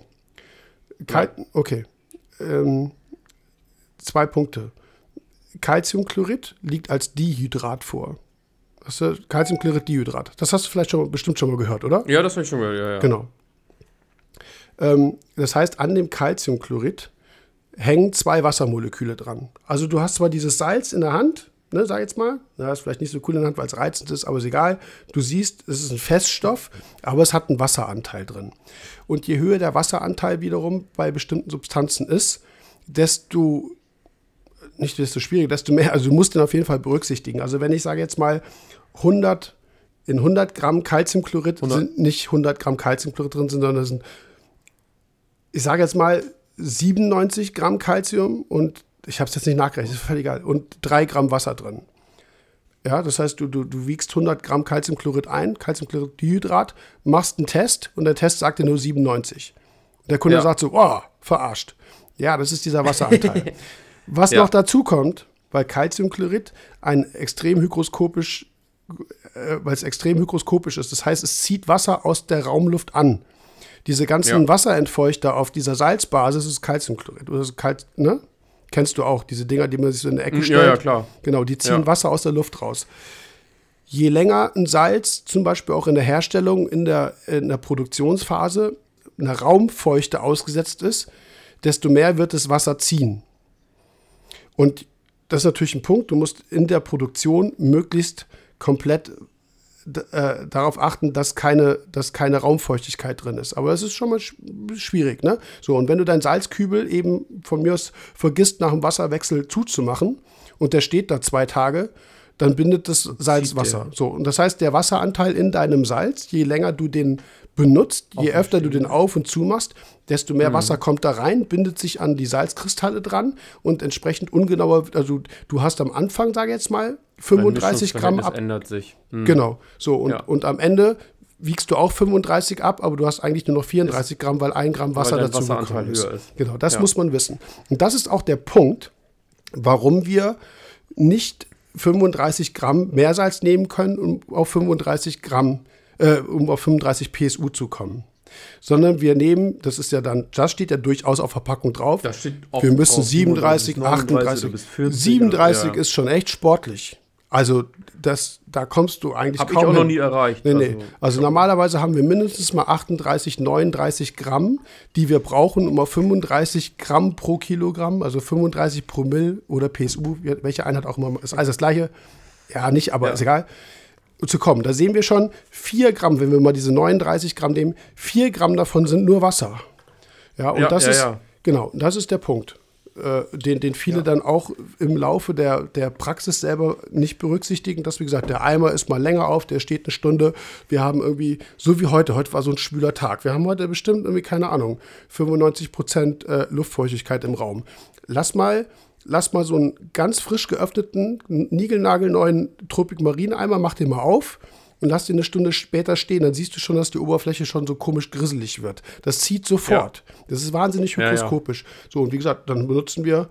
Kal okay. Ähm, zwei Punkte. Calciumchlorid liegt als Dihydrat vor. Hast du Calciumchlorid, Dihydrat. Das hast du vielleicht schon, bestimmt schon mal gehört, oder? Ja, das habe ich schon gehört, ja, ja. Genau. Ähm, das heißt, an dem Calciumchlorid hängen zwei Wassermoleküle dran. Also du hast zwar dieses Salz in der Hand, ne, sag jetzt mal, na, ist vielleicht nicht so cool in der Hand, weil es reizend ist, aber ist egal. Du siehst, es ist ein Feststoff, aber es hat einen Wasseranteil drin. Und je höher der Wasseranteil wiederum bei bestimmten Substanzen ist, desto nicht desto schwieriger, desto mehr, also du musst den auf jeden Fall berücksichtigen. Also wenn ich sage jetzt mal 100, in 100 Gramm Calciumchlorid 100. sind nicht 100 Gramm Calciumchlorid drin, sondern das sind, ich sage jetzt mal 97 Gramm Calcium und ich habe es jetzt nicht nachgerechnet, ist völlig egal, und 3 Gramm Wasser drin. Ja, das heißt, du, du, du wiegst 100 Gramm Calciumchlorid ein, Calciumchloridhydrat, machst einen Test und der Test sagt dir nur 97. Und der Kunde Ja. sagt so, oh, verarscht. Ja, das ist dieser Wasseranteil. Was Ja. noch dazu kommt, weil Calciumchlorid ein extrem hygroskopisch, äh, weil es extrem hygroskopisch ist, das heißt, es zieht Wasser aus der Raumluft an. Diese ganzen Ja. Wasserentfeuchter auf dieser Salzbasis ist Calciumchlorid. Oder so Cal ne? Kennst du auch, diese Dinger, die man sich so in der Ecke Ja, stellt? ja, klar. Genau, die ziehen Ja. Wasser aus der Luft raus. je länger ein Salz, zum Beispiel auch in der Herstellung, in der, in der Produktionsphase, einer Raumfeuchte ausgesetzt ist, desto mehr wird das Wasser ziehen. Und das ist natürlich ein Punkt, du musst in der Produktion möglichst komplett äh, darauf achten, dass keine, dass keine Raumfeuchtigkeit drin ist. Aber das ist schon mal sch schwierig, ne? So, und wenn du deinen Salzkübel eben von mir aus vergisst, nach dem Wasserwechsel zuzumachen und der steht da zwei Tage, dann bindet das Salz Wasser. So, und das heißt, der Wasseranteil in deinem Salz, je länger du den benutzt, je öfter du den auf und zumachst, desto mehr mhm. Wasser kommt da rein, bindet sich an die Salzkristalle dran und entsprechend ungenauer, also du hast am Anfang, sage ich jetzt mal, 35 Gramm ab. ändert sich. Mhm. Genau. So, und, ja. und am Ende wiegst du auch 35 ab, aber du hast eigentlich nur noch 34 Gramm, weil ein Gramm Wasser dazu gekommen ist. ist. Genau, das ja. muss man wissen. Und das ist auch der Punkt, warum wir nicht 35 Gramm Meersalz nehmen können, um auf 35 Gramm, äh, um auf 35 PSU zu kommen. Sondern wir nehmen, das ist ja dann, das steht ja durchaus auf Verpackung drauf. wir müssen 37, 38, 37 ist schon echt sportlich. Also das, da kommst du eigentlich Hab kaum ich auch hin. noch nie erreicht. Nee, nee. Also, also normalerweise haben wir mindestens mal 38, 39 Gramm, die wir brauchen, um auf 35 Gramm pro Kilogramm, also 35 Promille oder PSU, welche Einheit auch immer, ist alles das gleiche. Ja, nicht, aber ja. ist egal. Zu kommen. Da sehen wir schon 4 Gramm, wenn wir mal diese 39 Gramm nehmen, 4 Gramm davon sind nur Wasser. Ja, und ja, das ja, ist, genau, das ist der Punkt äh, den, den viele ja. dann auch im Laufe der, der Praxis selber nicht berücksichtigen, dass, wie gesagt, der Eimer ist mal länger auf, der steht eine Stunde. Wir haben irgendwie, so wie heute, heute war so ein schwüler Tag. Wir haben heute bestimmt irgendwie, keine Ahnung, 95 Prozent äh, Luftfeuchtigkeit im Raum. Lass mal lass mal so einen ganz frisch geöffneten, niegelnagelneuen Tropic Marine Eimer, mach den mal auf und lass den eine Stunde später stehen, dann siehst du schon, dass die Oberfläche schon so komisch grisselig wird. Das zieht sofort. Ja. Das ist wahnsinnig hygroskopisch. Ja, ja. So, und wie gesagt, dann benutzen wir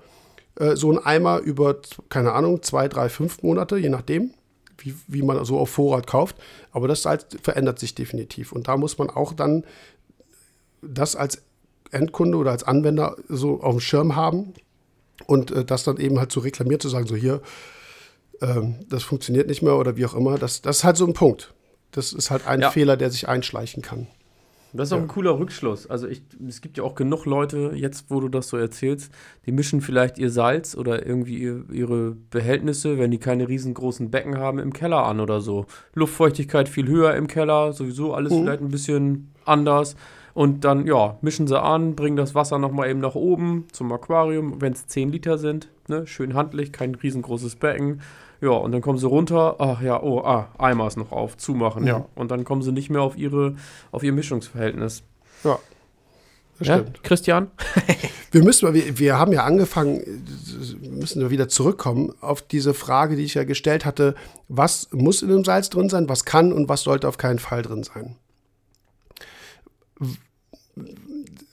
äh, so einen Eimer über, keine Ahnung, zwei, drei, fünf Monate, je nachdem, wie, wie man so auf Vorrat kauft. Aber das Salz verändert sich definitiv. Und da muss man auch dann das als Endkunde oder als Anwender so auf dem Schirm haben und äh, das dann eben halt so reklamiert zu sagen, so hier, ähm, das funktioniert nicht mehr oder wie auch immer. Das, das ist halt so ein Punkt. Das ist halt ein ja. Fehler, der sich einschleichen kann. Das ist auch ja. ein cooler Rückschluss. Also ich, es gibt ja auch genug Leute, jetzt wo du das so erzählst, die mischen vielleicht ihr Salz oder irgendwie ihr, ihre Behältnisse, wenn die keine riesengroßen Becken haben, im Keller an oder so. Luftfeuchtigkeit viel höher im Keller, sowieso alles mhm. vielleicht ein bisschen anders. Und dann, ja, mischen sie an, bringen das Wasser nochmal eben nach oben zum Aquarium, wenn es 10 Liter sind. Ne? Schön handlich, kein riesengroßes Becken. Ja, und dann kommen sie runter, ach ja, oh, ah, Eimer ist noch auf, zumachen, mhm. ja. Und dann kommen sie nicht mehr auf ihre, auf ihr Mischungsverhältnis. Ja. Ja, stimmt. Christian? wir müssen, wir, wir haben ja angefangen, müssen wir wieder zurückkommen auf diese Frage, die ich ja gestellt hatte, was muss in dem Salz drin sein, was kann und was sollte auf keinen Fall drin sein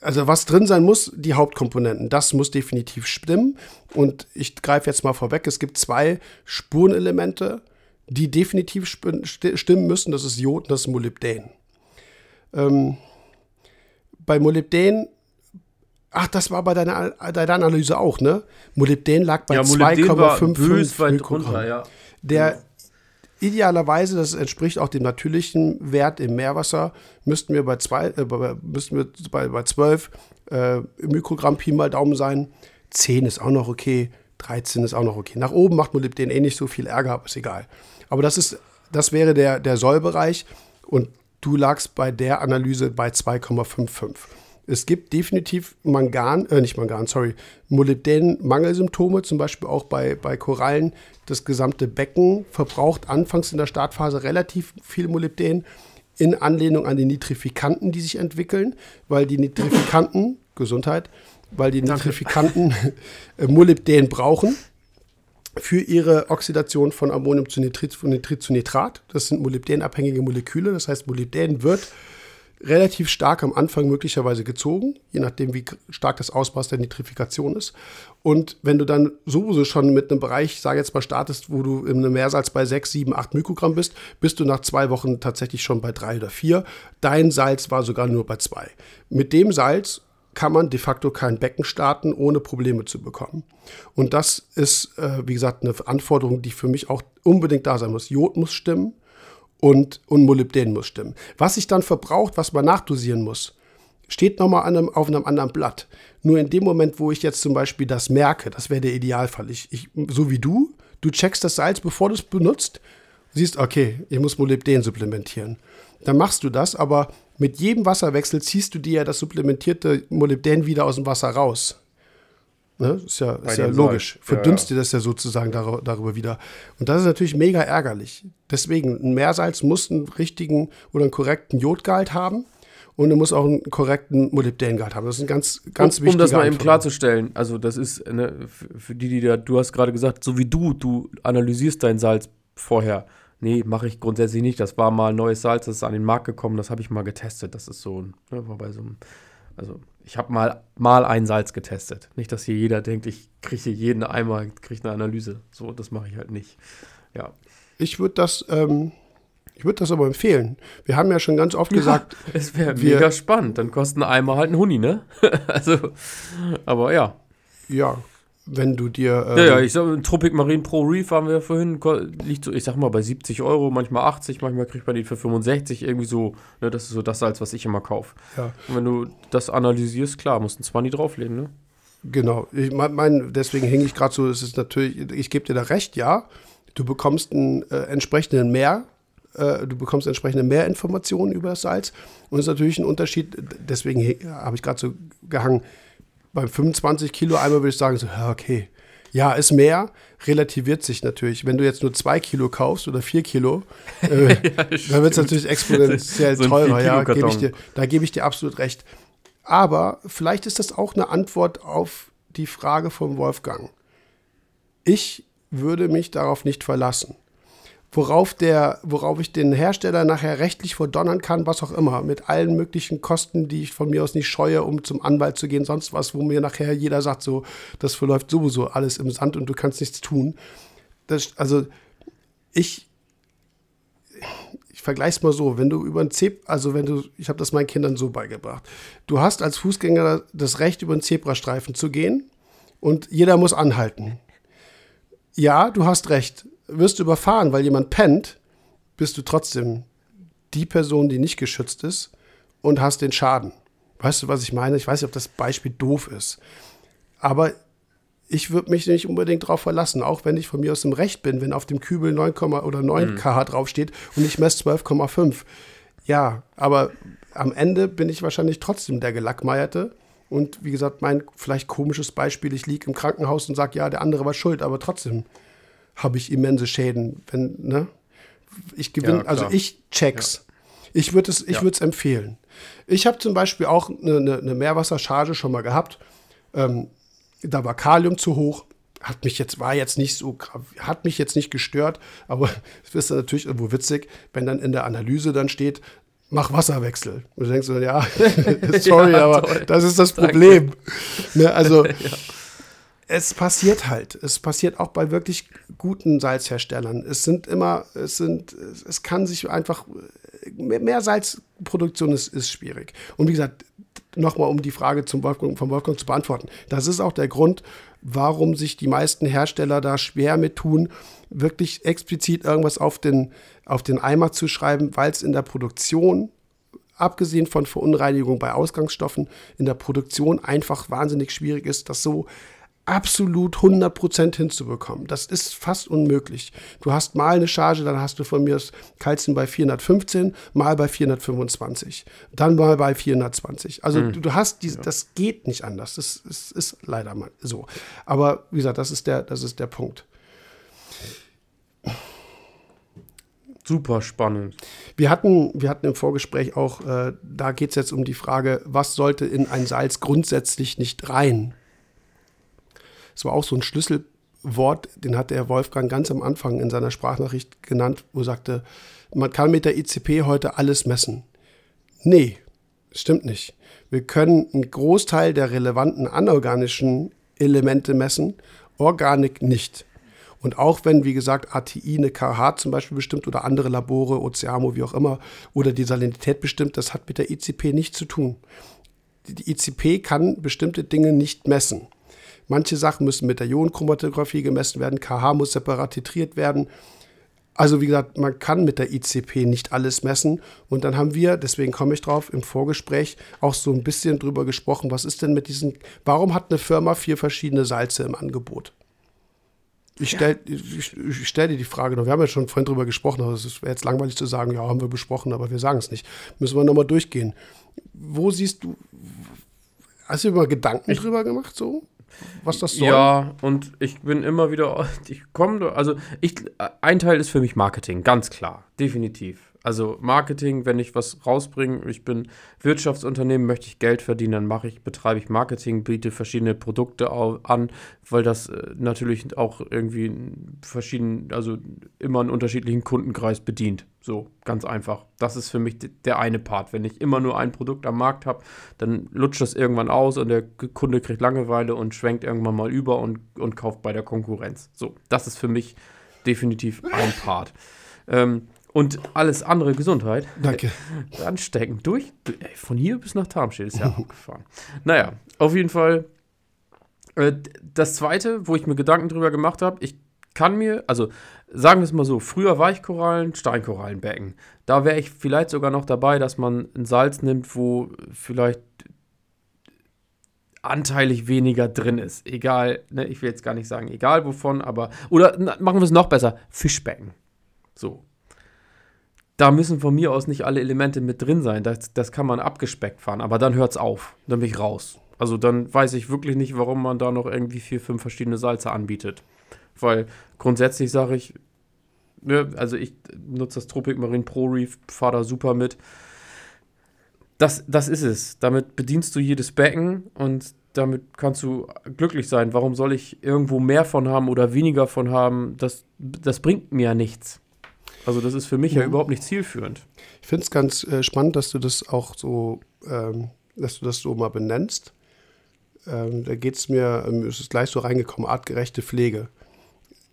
also was drin sein muss, die Hauptkomponenten, das muss definitiv stimmen. Und ich greife jetzt mal vorweg, es gibt zwei Spurenelemente, die definitiv stimmen müssen. Das ist Jod und das ist Molybdän. Ähm, bei Molybdän, ach, das war bei deiner, deiner Analyse auch, ne? Molybdän lag bei ja, 2,55 Mikrogramm. Ja. Der Idealerweise, das entspricht auch dem natürlichen Wert im Meerwasser, müssten wir bei, zwei, äh, müssten wir bei, bei 12 äh, Mikrogramm Pi mal Daumen sein. 10 ist auch noch okay, 13 ist auch noch okay. Nach oben macht Molybden eh nicht so viel Ärger, aber ist egal. Aber das, ist, das wäre der, der Sollbereich und du lagst bei der Analyse bei 2,55. Es gibt definitiv Mangan, äh, nicht Mangan, sorry, Molybdän-Mangelsymptome, zum Beispiel auch bei, bei Korallen. Das gesamte Becken verbraucht anfangs in der Startphase relativ viel Molybdän in Anlehnung an die Nitrifikanten, die sich entwickeln, weil die Nitrifikanten, Gesundheit, weil die Nitrifikanten äh, Molybdän brauchen für ihre Oxidation von Ammonium zu Nitrit, von Nitrit zu Nitrat. Das sind molybdänabhängige Moleküle. Das heißt, Molybdän wird relativ stark am Anfang möglicherweise gezogen, je nachdem, wie stark das Ausmaß der Nitrifikation ist. Und wenn du dann sowieso schon mit einem Bereich, sage jetzt mal, startest, wo du einem Meersalz bei 6, 7, 8 Mikrogramm bist, bist du nach zwei Wochen tatsächlich schon bei 3 oder 4. Dein Salz war sogar nur bei 2. Mit dem Salz kann man de facto kein Becken starten, ohne Probleme zu bekommen. Und das ist, äh, wie gesagt, eine Anforderung, die für mich auch unbedingt da sein muss. Jod muss stimmen und, und Molybden muss stimmen. Was sich dann verbraucht, was man nachdosieren muss, steht nochmal einem, auf einem anderen Blatt. Nur in dem Moment, wo ich jetzt zum Beispiel das merke, das wäre der Idealfall. Ich, ich, so wie du, du checkst das Salz, bevor du es benutzt, siehst, okay, ich muss Molybden supplementieren. Dann machst du das, aber mit jedem Wasserwechsel ziehst du dir ja das supplementierte Molybden wieder aus dem Wasser raus. Ne? Ist ja, ist ja logisch. Verdünstet ja, ja. das ja sozusagen dar darüber wieder. Und das ist natürlich mega ärgerlich. Deswegen, ein Meersalz muss einen richtigen oder einen korrekten Jodgehalt haben und er muss auch einen korrekten Molybdengehalt haben. Das ist ein ganz, ganz um, Um das mal eben klarzustellen, also das ist, ne, für die, die da, du hast gerade gesagt, so wie du, du analysierst dein Salz vorher. Nee, mache ich grundsätzlich nicht. Das war mal neues Salz, das ist an den Markt gekommen, das habe ich mal getestet. Das ist so, ne, bei so einem, also ich habe mal, mal ein Salz getestet. Nicht, dass hier jeder denkt, ich kriege hier jeden einmal, kriege eine Analyse. So, das mache ich halt nicht. Ja. Ich würde das, ähm, ich würde das aber empfehlen. Wir haben ja schon ganz oft ja, gesagt. Es wäre mega spannend. Dann kosten Eimer halt ein Huni, ne? also, aber ja. Ja, wenn du dir. Ähm, ja, ja, ich sag, Tropic Marine Pro Reef haben wir vorhin, liegt so, ich sag mal, bei 70 Euro, manchmal 80, manchmal kriegt man die für 65, irgendwie so. Ne, das ist so das Salz, was ich immer kaufe. Ja. Und wenn du das analysierst, klar, musst du ein 20 drauflegen, ne? Genau. Ich mein, deswegen hänge ich gerade so, es ist natürlich, ich gebe dir da recht, ja. Du bekommst einen äh, entsprechenden Mehr äh, du bekommst entsprechende Mehrinformationen über das Salz. Und es ist natürlich ein Unterschied, deswegen habe ich gerade so gehangen, beim 25 Kilo einmal würde ich sagen, so, ja, okay, ja, ist mehr, relativiert sich natürlich. Wenn du jetzt nur zwei Kilo kaufst oder vier Kilo, äh, ja, dann wird es natürlich exponentiell so teurer. Ja, geb ich dir, da gebe ich dir absolut recht. Aber vielleicht ist das auch eine Antwort auf die Frage von Wolfgang. Ich würde mich darauf nicht verlassen worauf, der, worauf ich den Hersteller nachher rechtlich verdonnern kann, was auch immer, mit allen möglichen Kosten, die ich von mir aus nicht scheue, um zum Anwalt zu gehen, sonst was, wo mir nachher jeder sagt, so, das verläuft sowieso alles im Sand und du kannst nichts tun. Das, also ich, ich vergleiche es mal so, wenn du über ein Zeb, also wenn du, ich habe das meinen Kindern so beigebracht, du hast als Fußgänger das Recht, über einen Zebrastreifen zu gehen und jeder muss anhalten. Ja, du hast recht wirst du überfahren, weil jemand pennt, bist du trotzdem die Person, die nicht geschützt ist und hast den Schaden. Weißt du, was ich meine? Ich weiß nicht, ob das Beispiel doof ist. Aber ich würde mich nicht unbedingt darauf verlassen, auch wenn ich von mir aus im Recht bin, wenn auf dem Kübel 9, oder 9 mhm. kH draufsteht und ich messe 12,5. Ja, aber am Ende bin ich wahrscheinlich trotzdem der Gelackmeierte. Und wie gesagt, mein vielleicht komisches Beispiel, ich liege im Krankenhaus und sage, ja, der andere war schuld, aber trotzdem habe ich immense Schäden. Wenn, ne? Ich gewinne, ja, also ich check's. Ja. Ich würde es, ich ja. würde es empfehlen. Ich habe zum Beispiel auch eine, eine, eine Meerwassercharge schon mal gehabt. Ähm, da war Kalium zu hoch. Hat mich jetzt, war jetzt nicht so, hat mich jetzt nicht gestört, aber es ist natürlich irgendwo witzig, wenn dann in der Analyse dann steht, mach Wasserwechsel. Und du denkst so, ja, sorry, ja, aber das ist das Problem. Ne, also, ja es passiert halt. Es passiert auch bei wirklich guten Salzherstellern. Es sind immer, es sind, es kann sich einfach, mehr Salzproduktion ist, ist schwierig. Und wie gesagt, nochmal um die Frage zum Wolfgang, vom Wolfgang zu beantworten. Das ist auch der Grund, warum sich die meisten Hersteller da schwer mit tun, wirklich explizit irgendwas auf den, auf den Eimer zu schreiben, weil es in der Produktion abgesehen von Verunreinigung bei Ausgangsstoffen, in der Produktion einfach wahnsinnig schwierig ist, das so absolut 100% hinzubekommen. Das ist fast unmöglich. Du hast mal eine Charge, dann hast du von mir das Kalzium bei 415, mal bei 425, dann mal bei 420. Also mhm. du, hast diese, ja. das geht nicht anders. Das, das, ist leider mal so. Aber wie gesagt, das ist der, das ist der Punkt. Super spannend. Wir hatten, wir hatten im Vorgespräch auch, äh, da geht es jetzt um die Frage, was sollte in ein Salz grundsätzlich nicht rein? Es war auch so ein Schlüsselwort, den hat der Wolfgang ganz am Anfang in seiner Sprachnachricht genannt, wo er sagte, man kann mit der ICP heute alles messen. Nee, stimmt nicht. Wir können einen Großteil der relevanten anorganischen Elemente messen, Organik nicht. Und auch wenn, wie gesagt, ATI eine KH zum Beispiel bestimmt oder andere Labore, Oceamo, wie auch immer, oder die Salinität bestimmt, das hat mit der ICP nichts zu tun. die ICP kann bestimmte Dinge nicht messen. Manche Sachen müssen mit der Ionenchromatographie gemessen werden, KH muss separat titriert werden. Also wie gesagt, man kann mit der ICP nicht alles messen. Und dann haben wir, deswegen komme ich drauf, im Vorgespräch auch so ein bisschen drüber gesprochen, was ist denn mit diesen, warum hat eine Firma vier verschiedene Salze im Angebot? Ich stelle ich stell dir die Frage noch. Wir haben ja schon vorhin drüber gesprochen, aber es wäre jetzt langweilig zu sagen, ja, haben wir besprochen, aber wir sagen es nicht. Müssen wir nochmal durchgehen. Wo siehst du, hast du über Gedanken ich, drüber gemacht, so? Was das soll? Ja, und ich bin immer wieder, ich komme, also ich, ein Teil ist für mich Marketing, ganz klar, definitiv. Also Marketing, wenn ich was rausbringe, ich bin Wirtschaftsunternehmen, möchte ich Geld verdienen, dann mache ich, betreibe ich Marketing, biete verschiedene Produkte an, weil das äh, natürlich auch irgendwie verschieden, also immer einen unterschiedlichen Kundenkreis bedient. So, ganz einfach. Das ist für mich der eine Part. Wenn ich immer nur ein Produkt am Markt habe, dann lutscht das irgendwann aus und der Kunde kriegt Langeweile und schwenkt irgendwann mal über und, und kauft bei der Konkurrenz. So, das ist für mich definitiv ein Part. Ähm, und alles andere Gesundheit. Danke. Anstecken. Durch. Von hier bis nach Tarmstedt ist ja abgefahren. Naja, auf jeden Fall. Äh, das zweite, wo ich mir Gedanken drüber gemacht habe, ich kann mir, also sagen wir es mal so, früher Weichkorallen, Steinkorallenbecken. Da wäre ich vielleicht sogar noch dabei, dass man ein Salz nimmt, wo vielleicht anteilig weniger drin ist. Egal, ne, ich will jetzt gar nicht sagen, egal wovon, aber. Oder na, machen wir es noch besser: Fischbecken. So, da müssen von mir aus nicht alle Elemente mit drin sein. Das, das kann man abgespeckt fahren, aber dann hört es auf. Dann bin ich raus. Also dann weiß ich wirklich nicht, warum man da noch irgendwie vier, fünf verschiedene Salze anbietet. Weil grundsätzlich sage ich, ne, also ich nutze das Tropic Marine Pro Reef, fahre da super mit. Das, das ist es. Damit bedienst du jedes Becken und damit kannst du glücklich sein. Warum soll ich irgendwo mehr von haben oder weniger von haben? Das, das bringt mir ja nichts. Also das ist für mich ja, ja überhaupt nicht zielführend. Ich finde es ganz äh, spannend, dass du das auch so, ähm, dass du das so mal benennst. Ähm, da geht es mir, ähm, es ist gleich so reingekommen, artgerechte Pflege.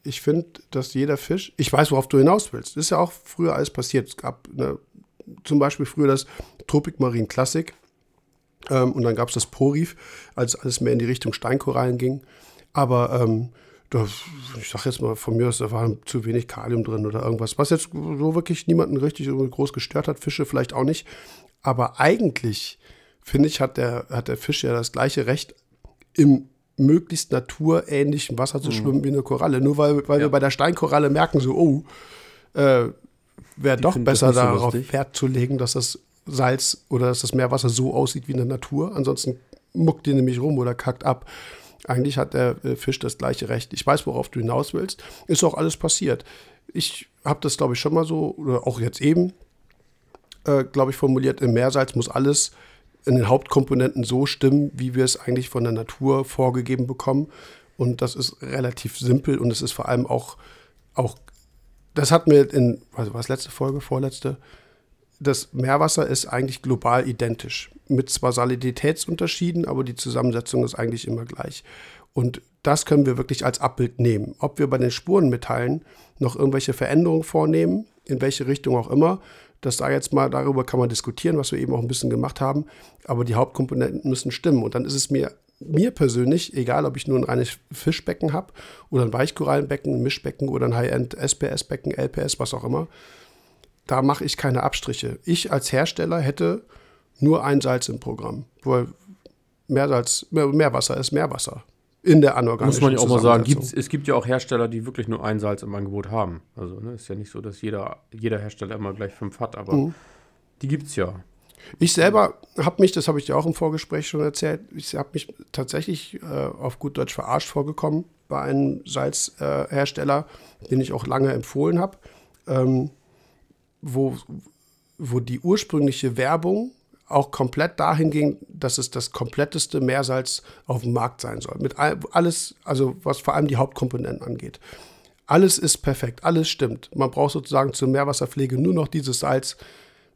Ich finde, dass jeder Fisch, ich weiß, worauf du hinaus willst. Das ist ja auch früher alles passiert. Es gab eine, zum Beispiel früher das Tropic Marine Classic ähm, und dann gab es das Porif, als alles mehr in die Richtung Steinkorallen ging. Aber ähm, ich sag jetzt mal von mir aus, da war zu wenig Kalium drin oder irgendwas, was jetzt so wirklich niemanden richtig groß gestört hat, Fische vielleicht auch nicht. Aber eigentlich, finde ich, hat der, hat der Fisch ja das gleiche Recht, im möglichst naturähnlichen Wasser zu mhm. schwimmen wie eine Koralle. Nur weil, weil ja. wir bei der Steinkoralle merken, so, oh, äh, wäre doch besser darauf so Wert zu legen, dass das Salz oder dass das Meerwasser so aussieht wie in der Natur. Ansonsten muckt die nämlich rum oder kackt ab. Eigentlich hat der äh, Fisch das gleiche Recht. Ich weiß, worauf du hinaus willst. Ist auch alles passiert. Ich habe das, glaube ich, schon mal so, oder auch jetzt eben, äh, glaube ich, formuliert. Im Meersalz muss alles in den Hauptkomponenten so stimmen, wie wir es eigentlich von der Natur vorgegeben bekommen. Und das ist relativ simpel und es ist vor allem auch, auch das hat mir in, also was letzte Folge, vorletzte, das Meerwasser ist eigentlich global identisch. Mit zwar Saliditätsunterschieden, aber die Zusammensetzung ist eigentlich immer gleich. Und das können wir wirklich als Abbild nehmen. Ob wir bei den Spurenmetallen noch irgendwelche Veränderungen vornehmen, in welche Richtung auch immer, das da jetzt mal, darüber kann man diskutieren, was wir eben auch ein bisschen gemacht haben. Aber die Hauptkomponenten müssen stimmen. Und dann ist es mir, mir persönlich, egal ob ich nur ein reines Fischbecken habe oder ein Weichkorallenbecken, ein Mischbecken oder ein High-End SPS-Becken, LPS, was auch immer, da mache ich keine Abstriche. Ich als Hersteller hätte nur ein Salz im Programm, weil Meersalz, Meerwasser ist Meerwasser in der anorganischen Muss man ja auch mal sagen, gibt's, es gibt ja auch Hersteller, die wirklich nur ein Salz im Angebot haben. Also ne, ist ja nicht so, dass jeder, jeder Hersteller immer gleich fünf hat, aber mhm. die gibt es ja. Ich selber habe mich, das habe ich dir auch im Vorgespräch schon erzählt, ich habe mich tatsächlich äh, auf gut Deutsch verarscht vorgekommen bei einem Salzhersteller, äh, den ich auch lange empfohlen habe. Ähm, wo, wo die ursprüngliche Werbung auch komplett dahin ging, dass es das kompletteste Meersalz auf dem Markt sein soll. Mit alles, also was vor allem die Hauptkomponenten angeht. Alles ist perfekt, alles stimmt. Man braucht sozusagen zur Meerwasserpflege nur noch dieses Salz.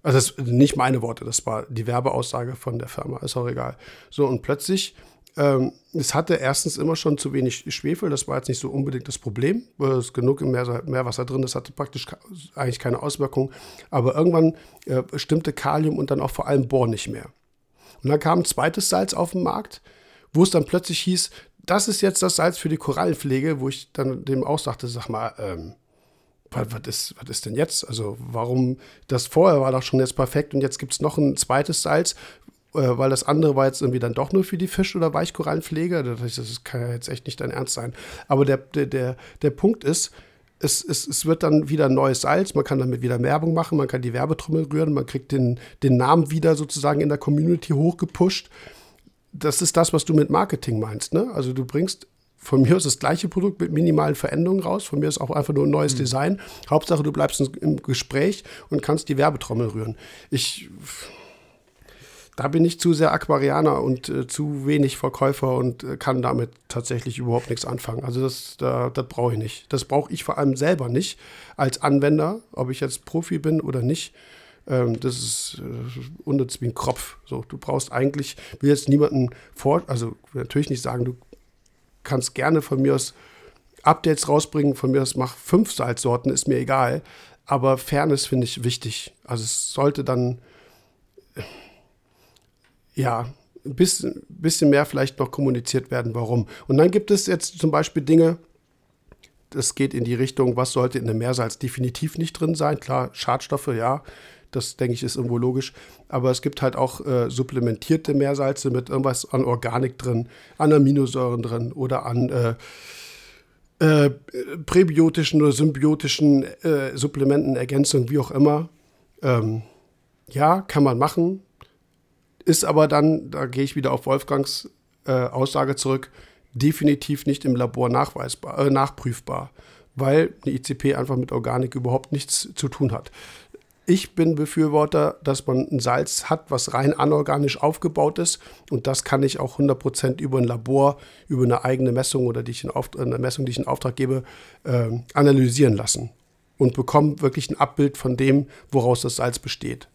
Also das nicht meine Worte, das war die Werbeaussage von der Firma, ist auch egal. So, und plötzlich ähm, es hatte erstens immer schon zu wenig Schwefel, das war jetzt nicht so unbedingt das Problem. Es ist genug im Meer, Meerwasser drin, das hatte praktisch eigentlich keine Auswirkung. Aber irgendwann äh, stimmte Kalium und dann auch vor allem Bohr nicht mehr. Und dann kam ein zweites Salz auf den Markt, wo es dann plötzlich hieß, das ist jetzt das Salz für die Korallenpflege, wo ich dann dem auch sagte, sag mal, ähm, was, was, ist, was ist denn jetzt? Also warum, das vorher war doch schon jetzt perfekt und jetzt gibt es noch ein zweites Salz, äh, weil das andere war jetzt irgendwie dann doch nur für die Fisch- oder Weichkorallenpflege. Das kann ja jetzt echt nicht dein Ernst sein. Aber der, der, der, der Punkt ist, es, es, es wird dann wieder neues Salz, man kann damit wieder Werbung machen, man kann die Werbetrommel rühren, man kriegt den, den Namen wieder sozusagen in der Community hochgepusht. Das ist das, was du mit Marketing meinst. Ne? Also du bringst von mir aus das gleiche Produkt mit minimalen Veränderungen raus. Von mir ist auch einfach nur ein neues mhm. Design. Hauptsache, du bleibst im Gespräch und kannst die Werbetrommel rühren. Ich, da bin ich zu sehr Aquarianer und äh, zu wenig Verkäufer und äh, kann damit tatsächlich überhaupt nichts anfangen. Also das, da, das brauche ich nicht. Das brauche ich vor allem selber nicht als Anwender, ob ich jetzt Profi bin oder nicht. Ähm, das ist äh, unnütz wie ein Kropf. So, du brauchst eigentlich, will jetzt niemanden vor, also natürlich nicht sagen, du kannst gerne von mir aus Updates rausbringen, von mir aus mach fünf Salzsorten, ist mir egal. Aber Fairness finde ich wichtig. Also es sollte dann ja ein bisschen, bisschen mehr vielleicht noch kommuniziert werden, warum. Und dann gibt es jetzt zum Beispiel Dinge, das geht in die Richtung, was sollte in dem Meersalz definitiv nicht drin sein. Klar, Schadstoffe, ja, das denke ich ist irgendwo logisch. Aber es gibt halt auch äh, supplementierte Meersalze mit irgendwas an Organik drin, an Aminosäuren drin oder an äh, äh, präbiotischen oder symbiotischen äh, Supplementen, Ergänzungen, wie auch immer. Ähm, ja, kann man machen. Ist aber dann, da gehe ich wieder auf Wolfgangs äh, Aussage zurück, definitiv nicht im Labor nachweisbar, äh, nachprüfbar, weil eine ICP einfach mit Organik überhaupt nichts zu tun hat. Ich bin Befürworter, dass man ein Salz hat, was rein anorganisch aufgebaut ist. Und das kann ich auch 100% über ein Labor, über eine eigene Messung oder die ich in eine Messung, die ich in Auftrag gebe, äh, analysieren lassen. Und bekomme wirklich ein Abbild von dem, woraus das Salz besteht.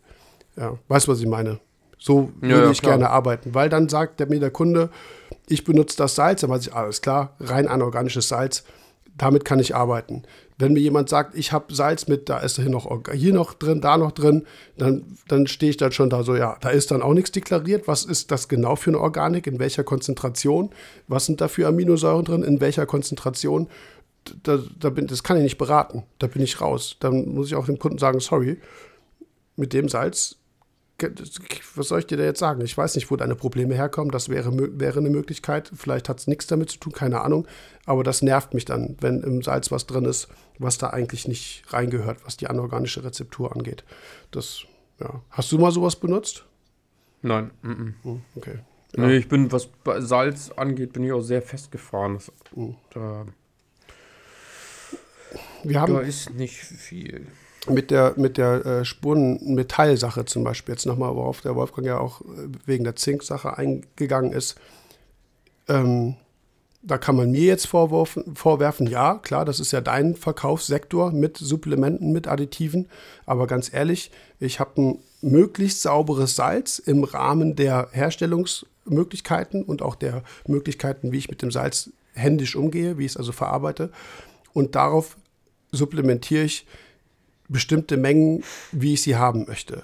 Ja, weißt du, was ich meine? So würde ja, ja, ich klar. gerne arbeiten, weil dann sagt der, mir der Kunde, ich benutze das Salz, dann weiß ich, alles klar, rein anorganisches Salz, damit kann ich arbeiten. Wenn mir jemand sagt, ich habe Salz mit, da ist hier noch, hier noch drin, da noch drin, dann, dann stehe ich dann schon da so, ja, da ist dann auch nichts deklariert. Was ist das genau für eine Organik? In welcher Konzentration? Was sind da für Aminosäuren drin? In welcher Konzentration? Da, da bin, das kann ich nicht beraten. Da bin ich raus. Dann muss ich auch dem Kunden sagen, sorry, mit dem Salz was soll ich dir da jetzt sagen? Ich weiß nicht, wo deine Probleme herkommen. Das wäre, wäre eine Möglichkeit. Vielleicht hat es nichts damit zu tun, keine Ahnung. Aber das nervt mich dann, wenn im Salz was drin ist, was da eigentlich nicht reingehört, was die anorganische Rezeptur angeht. Das, ja. Hast du mal sowas benutzt? Nein. Mm -mm. Okay. Ja. Nee, ich bin, was Salz angeht, bin ich auch sehr festgefahren. Das, mhm. Da, Wir haben, da ist nicht viel mit der, mit der äh, Spurenmetallsache zum Beispiel, jetzt nochmal, worauf der Wolfgang ja auch äh, wegen der Zinksache eingegangen ist, ähm, da kann man mir jetzt vorwerfen, vorwerfen, ja, klar, das ist ja dein Verkaufssektor mit Supplementen, mit Additiven, aber ganz ehrlich, ich habe ein möglichst sauberes Salz im Rahmen der Herstellungsmöglichkeiten und auch der Möglichkeiten, wie ich mit dem Salz händisch umgehe, wie ich es also verarbeite. Und darauf supplementiere ich bestimmte Mengen, wie ich sie haben möchte.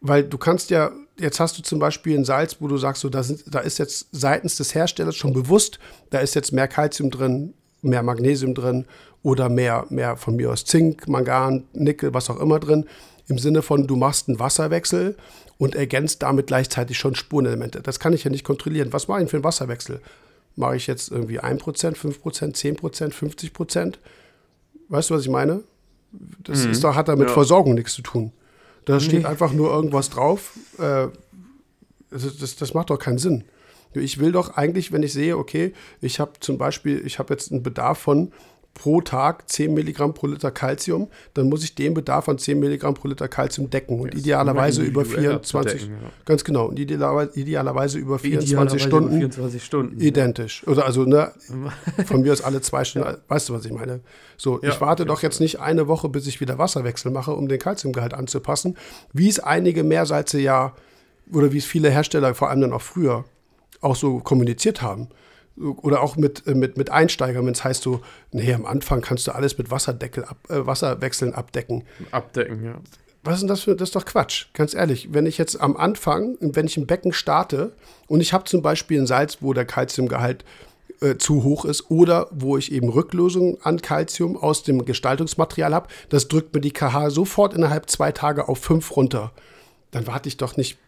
Weil du kannst ja, jetzt hast du zum Beispiel ein Salz, wo du sagst, so, da, sind, da ist jetzt seitens des Herstellers schon bewusst, da ist jetzt mehr Kalzium drin, mehr Magnesium drin oder mehr, mehr von mir aus Zink, Mangan, Nickel, was auch immer drin. Im Sinne von, du machst einen Wasserwechsel und ergänzt damit gleichzeitig schon Spurenelemente. Das kann ich ja nicht kontrollieren. Was mache ich für einen Wasserwechsel? Mache ich jetzt irgendwie 1%, 5%, 10%, 50%? Weißt du, was ich meine? Das mhm. ist doch, hat da mit ja. Versorgung nichts zu tun. Da steht nee. einfach nur irgendwas drauf. Äh, das, das, das, macht doch keinen Sinn. Ich will doch eigentlich, wenn ich sehe, okay, ich habe zum Beispiel, ich habe jetzt einen Bedarf von pro Tag 10 Milligramm pro Liter Calcium, dann muss ich den Bedarf von 10 Milligramm pro Liter Calcium decken und idealerweise über 24, decken, ja. ganz genau, und idealerweise, idealerweise über 24 idealerweise Stunden, über 24 Stunden identisch. Oder also ne, von mir aus alle zwei Stunden, ja. weißt du, was ich meine? So, ich warte doch jetzt nicht eine Woche, bis ich wieder Wasserwechsel mache, um den Calciumgehalt anzupassen, wie es einige Meersalze ja, oder wie es viele Hersteller, vor allem dann auch früher, auch so kommuniziert haben oder auch mit, äh, mit, mit Einsteigern, wenn es heißt so, nee, am Anfang kannst du alles mit Wasserdeckel ab, äh, Wasserwechseln abdecken. Abdecken, ja. was ist denn das für, das ist doch Quatsch, ganz ehrlich. Wenn ich jetzt am Anfang, wenn ich im Becken starte und ich habe zum Beispiel ein Salz, wo der Kalziumgehalt äh, zu hoch ist oder wo ich eben Rücklösung an Kalzium aus dem Gestaltungsmaterial habe, das drückt mir die KH sofort innerhalb zwei Tage auf fünf runter. Dann warte ich doch nicht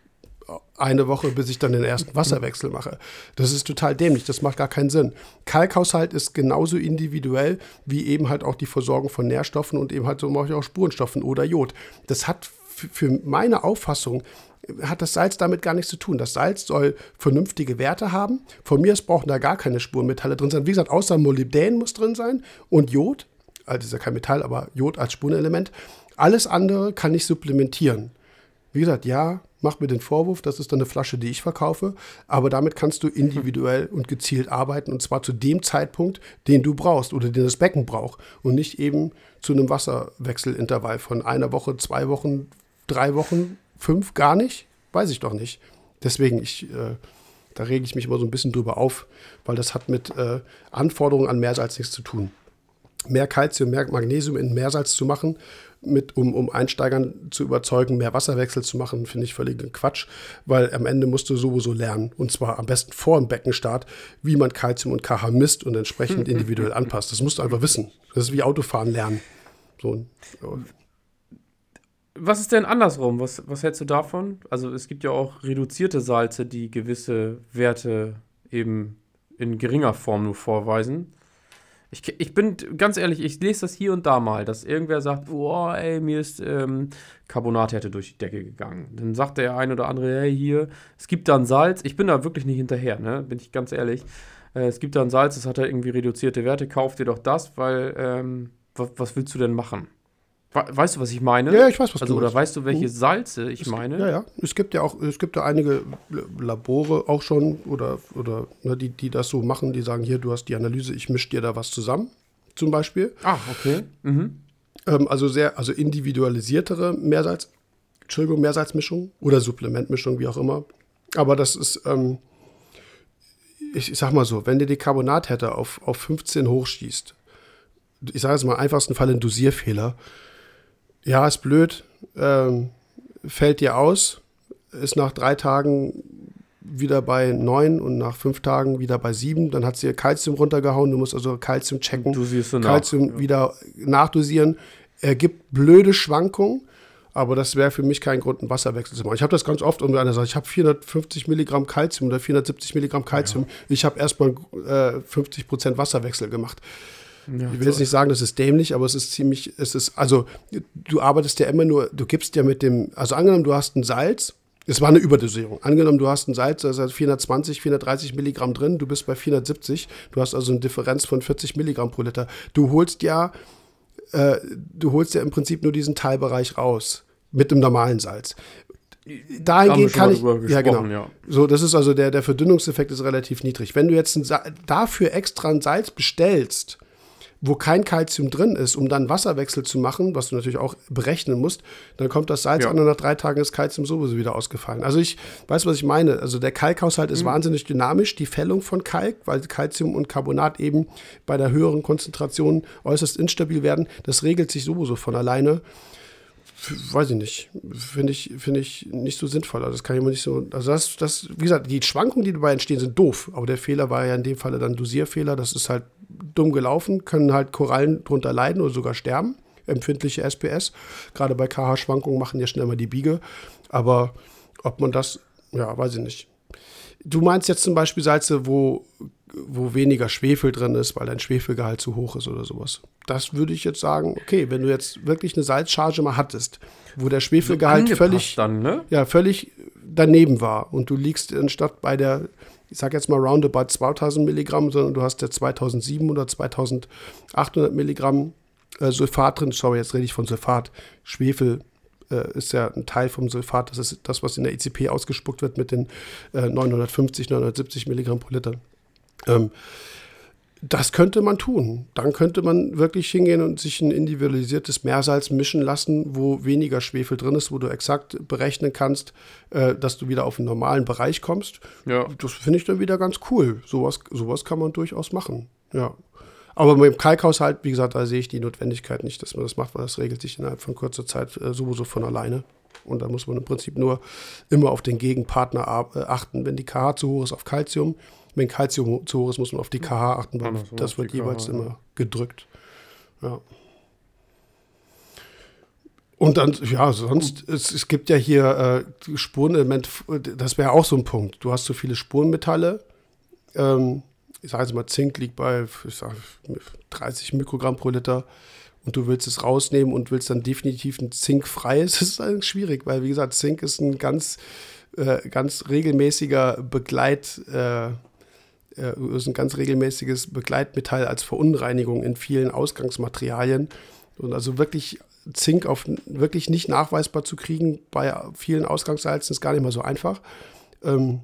eine Woche, bis ich dann den ersten Wasserwechsel mache. Das ist total dämlich, das macht gar keinen Sinn. Kalkhaushalt ist genauso individuell wie eben halt auch die Versorgung von Nährstoffen und eben halt so mache ich auch Spurenstoffen oder Jod. Das hat für meine Auffassung hat das Salz damit gar nichts zu tun. Das Salz soll vernünftige Werte haben. Von mir aus brauchen da gar keine Spurenmetalle drin sein. Wie gesagt, außer Molybdän muss drin sein und Jod. Also ist ja kein Metall, aber Jod als Spurenelement. Alles andere kann ich supplementieren. Wie gesagt, ja, mach mir den Vorwurf, das ist dann eine Flasche, die ich verkaufe, aber damit kannst du individuell und gezielt arbeiten und zwar zu dem Zeitpunkt, den du brauchst oder den das Becken braucht und nicht eben zu einem Wasserwechselintervall von einer Woche, zwei Wochen, drei Wochen, fünf, gar nicht, weiß ich doch nicht. Deswegen, ich, äh, da rege ich mich immer so ein bisschen drüber auf, weil das hat mit äh, Anforderungen an Meersalz nichts zu tun. Mehr Kalzium, mehr Magnesium in Meersalz zu machen, mit, um, um Einsteigern zu überzeugen, mehr Wasserwechsel zu machen, finde ich völlig Quatsch, weil am Ende musst du sowieso lernen, und zwar am besten vor dem Beckenstart, wie man Kalzium und KH misst und entsprechend individuell anpasst. Das musst du einfach wissen. Das ist wie Autofahren lernen. So, ja. Was ist denn andersrum? Was, was hältst du davon? Also es gibt ja auch reduzierte Salze, die gewisse Werte eben in geringer Form nur vorweisen. Ich, ich bin ganz ehrlich, ich lese das hier und da mal, dass irgendwer sagt, boah, ey, mir ist ähm, Carbonathärte durch die Decke gegangen. Dann sagt der ein oder andere, hey, hier, es gibt da ein Salz. Ich bin da wirklich nicht hinterher, ne? bin ich ganz ehrlich. Äh, es gibt da ein Salz, das hat ja irgendwie reduzierte Werte, kauf dir doch das, weil, ähm, was, was willst du denn machen? Weißt du, was ich meine? Ja, ich weiß, was also, du Oder weißt du, welche mhm. Salze ich es, meine? Ja, ja. Es gibt ja auch, es gibt ja einige Labore auch schon oder, oder ne, die, die das so machen, die sagen, hier, du hast die Analyse, ich mische dir da was zusammen, zum Beispiel. Ah, okay. Mhm. Ähm, also sehr, also individualisiertere Meersalz, Entschuldigung, Meersalzmischung oder Supplementmischung, wie auch immer. Aber das ist, ähm, ich, ich sag mal so, wenn du die Carbonathärte auf, auf 15 hochschießt, ich sage jetzt mal einfachsten Fall ein Dosierfehler, ja, ist blöd, ähm, fällt dir aus, ist nach drei Tagen wieder bei neun und nach fünf Tagen wieder bei sieben. Dann hat sie ihr Kalzium runtergehauen. Du musst also Kalzium checken. Du siehst du Kalzium ja. wieder nachdosieren. Er gibt blöde Schwankungen, aber das wäre für mich kein Grund, einen Wasserwechsel zu machen. Ich habe das ganz oft, und einer sagt, ich habe 450 Milligramm Kalzium oder 470 Milligramm Kalzium. Ja. Ich habe erstmal äh, 50 Prozent Wasserwechsel gemacht. Ja, ich will jetzt nicht sagen, das ist dämlich, aber es ist ziemlich, es ist, also du arbeitest ja immer nur, du gibst ja mit dem, also angenommen, du hast ein Salz, es war eine Überdosierung. Angenommen, du hast ein Salz, da ist 420, 430 Milligramm drin, du bist bei 470, du hast also eine Differenz von 40 Milligramm pro Liter. Du holst ja, äh, du holst ja im Prinzip nur diesen Teilbereich raus mit dem normalen Salz. Dahingehend kann ich, ja genau, ja. so das ist also der der Verdünnungseffekt ist relativ niedrig. Wenn du jetzt ein, dafür extra ein Salz bestellst, wo kein Kalzium drin ist, um dann Wasserwechsel zu machen, was du natürlich auch berechnen musst, dann kommt das Salz ja. an und nach drei Tagen ist Kalzium sowieso wieder ausgefallen. Also ich weiß, was ich meine. Also der Kalkhaushalt ist mhm. wahnsinnig dynamisch, die Fällung von Kalk, weil Kalzium und Carbonat eben bei der höheren Konzentration äußerst instabil werden. Das regelt sich sowieso von alleine weiß ich nicht, finde ich, finde ich nicht so sinnvoll. Also das kann ich immer nicht so. Also das, das, wie gesagt, die Schwankungen, die dabei entstehen, sind doof. Aber der Fehler war ja in dem Falle dann Dosierfehler. Das ist halt dumm gelaufen, können halt Korallen drunter leiden oder sogar sterben. Empfindliche SPS. Gerade bei KH-Schwankungen machen ja schnell mal die Biege. Aber ob man das, ja, weiß ich nicht. Du meinst jetzt zum Beispiel Salze, wo, wo weniger Schwefel drin ist, weil dein Schwefelgehalt zu hoch ist oder sowas. Das würde ich jetzt sagen, okay, wenn du jetzt wirklich eine Salzcharge mal hattest, wo der Schwefelgehalt völlig, dann, ne? ja, völlig daneben war und du liegst anstatt bei der, ich sag jetzt mal roundabout 2000 Milligramm, sondern du hast ja 2700 oder 2800 Milligramm äh, Sulfat drin, sorry, jetzt rede ich von Sulfat, Schwefel äh, ist ja ein Teil vom Sulfat, das ist das, was in der ECP ausgespuckt wird mit den äh, 950, 970 Milligramm pro Liter. Ähm, das könnte man tun. Dann könnte man wirklich hingehen und sich ein individualisiertes Meersalz mischen lassen, wo weniger Schwefel drin ist, wo du exakt berechnen kannst, äh, dass du wieder auf einen normalen Bereich kommst. Ja. Das finde ich dann wieder ganz cool. Sowas, sowas kann man durchaus machen. Ja. Aber mit dem Kalkhaushalt, wie gesagt, da sehe ich die Notwendigkeit nicht, dass man das macht, weil das regelt sich innerhalb von kurzer Zeit äh, sowieso von alleine. Und da muss man im Prinzip nur immer auf den Gegenpartner äh, achten. Wenn die KH zu hoch ist, auf Calcium. Wenn Calcium zu hoch ist, muss man auf die KH achten, weil Andersrum das wird jeweils KH, immer gedrückt. Ja. Und dann, ja, sonst, es, es gibt ja hier äh, Spurenelement, das wäre auch so ein Punkt. Du hast so viele Spurenmetalle. Ähm, ich sage jetzt mal, Zink liegt bei sag, 30 Mikrogramm pro Liter und du willst es rausnehmen und willst dann definitiv ein zinkfreies. Das ist eigentlich schwierig, weil wie gesagt, Zink ist ein ganz, äh, ganz regelmäßiger Begleit, äh, äh, ist ein ganz regelmäßiges Begleitmetall als Verunreinigung in vielen Ausgangsmaterialien. Und also wirklich Zink auf wirklich nicht nachweisbar zu kriegen bei vielen Ausgangssalzen ist gar nicht mal so einfach. Ähm,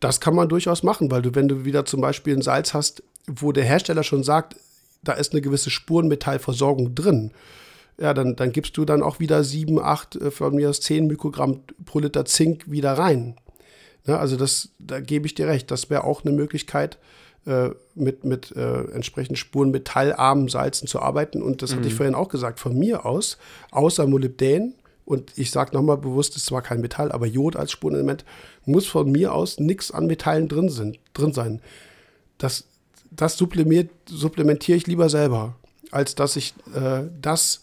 das kann man durchaus machen, weil du, wenn du wieder zum Beispiel ein Salz hast, wo der Hersteller schon sagt, da ist eine gewisse Spurenmetallversorgung drin, ja, dann, dann gibst du dann auch wieder 7, 8, äh, von mir aus 10 Mikrogramm pro Liter Zink wieder rein. Ja, also das, da gebe ich dir recht, das wäre auch eine Möglichkeit, äh, mit, mit äh, entsprechend spurenmetallarmen Salzen zu arbeiten. Und das mhm. hatte ich vorhin auch gesagt, von mir aus, außer Molybdän, und ich sage nochmal bewusst, es ist zwar kein Metall, aber Jod als Spurenelement, muss von mir aus nichts an Metallen drin, sind, drin sein. Das, das supplementiere ich lieber selber, als dass ich äh, das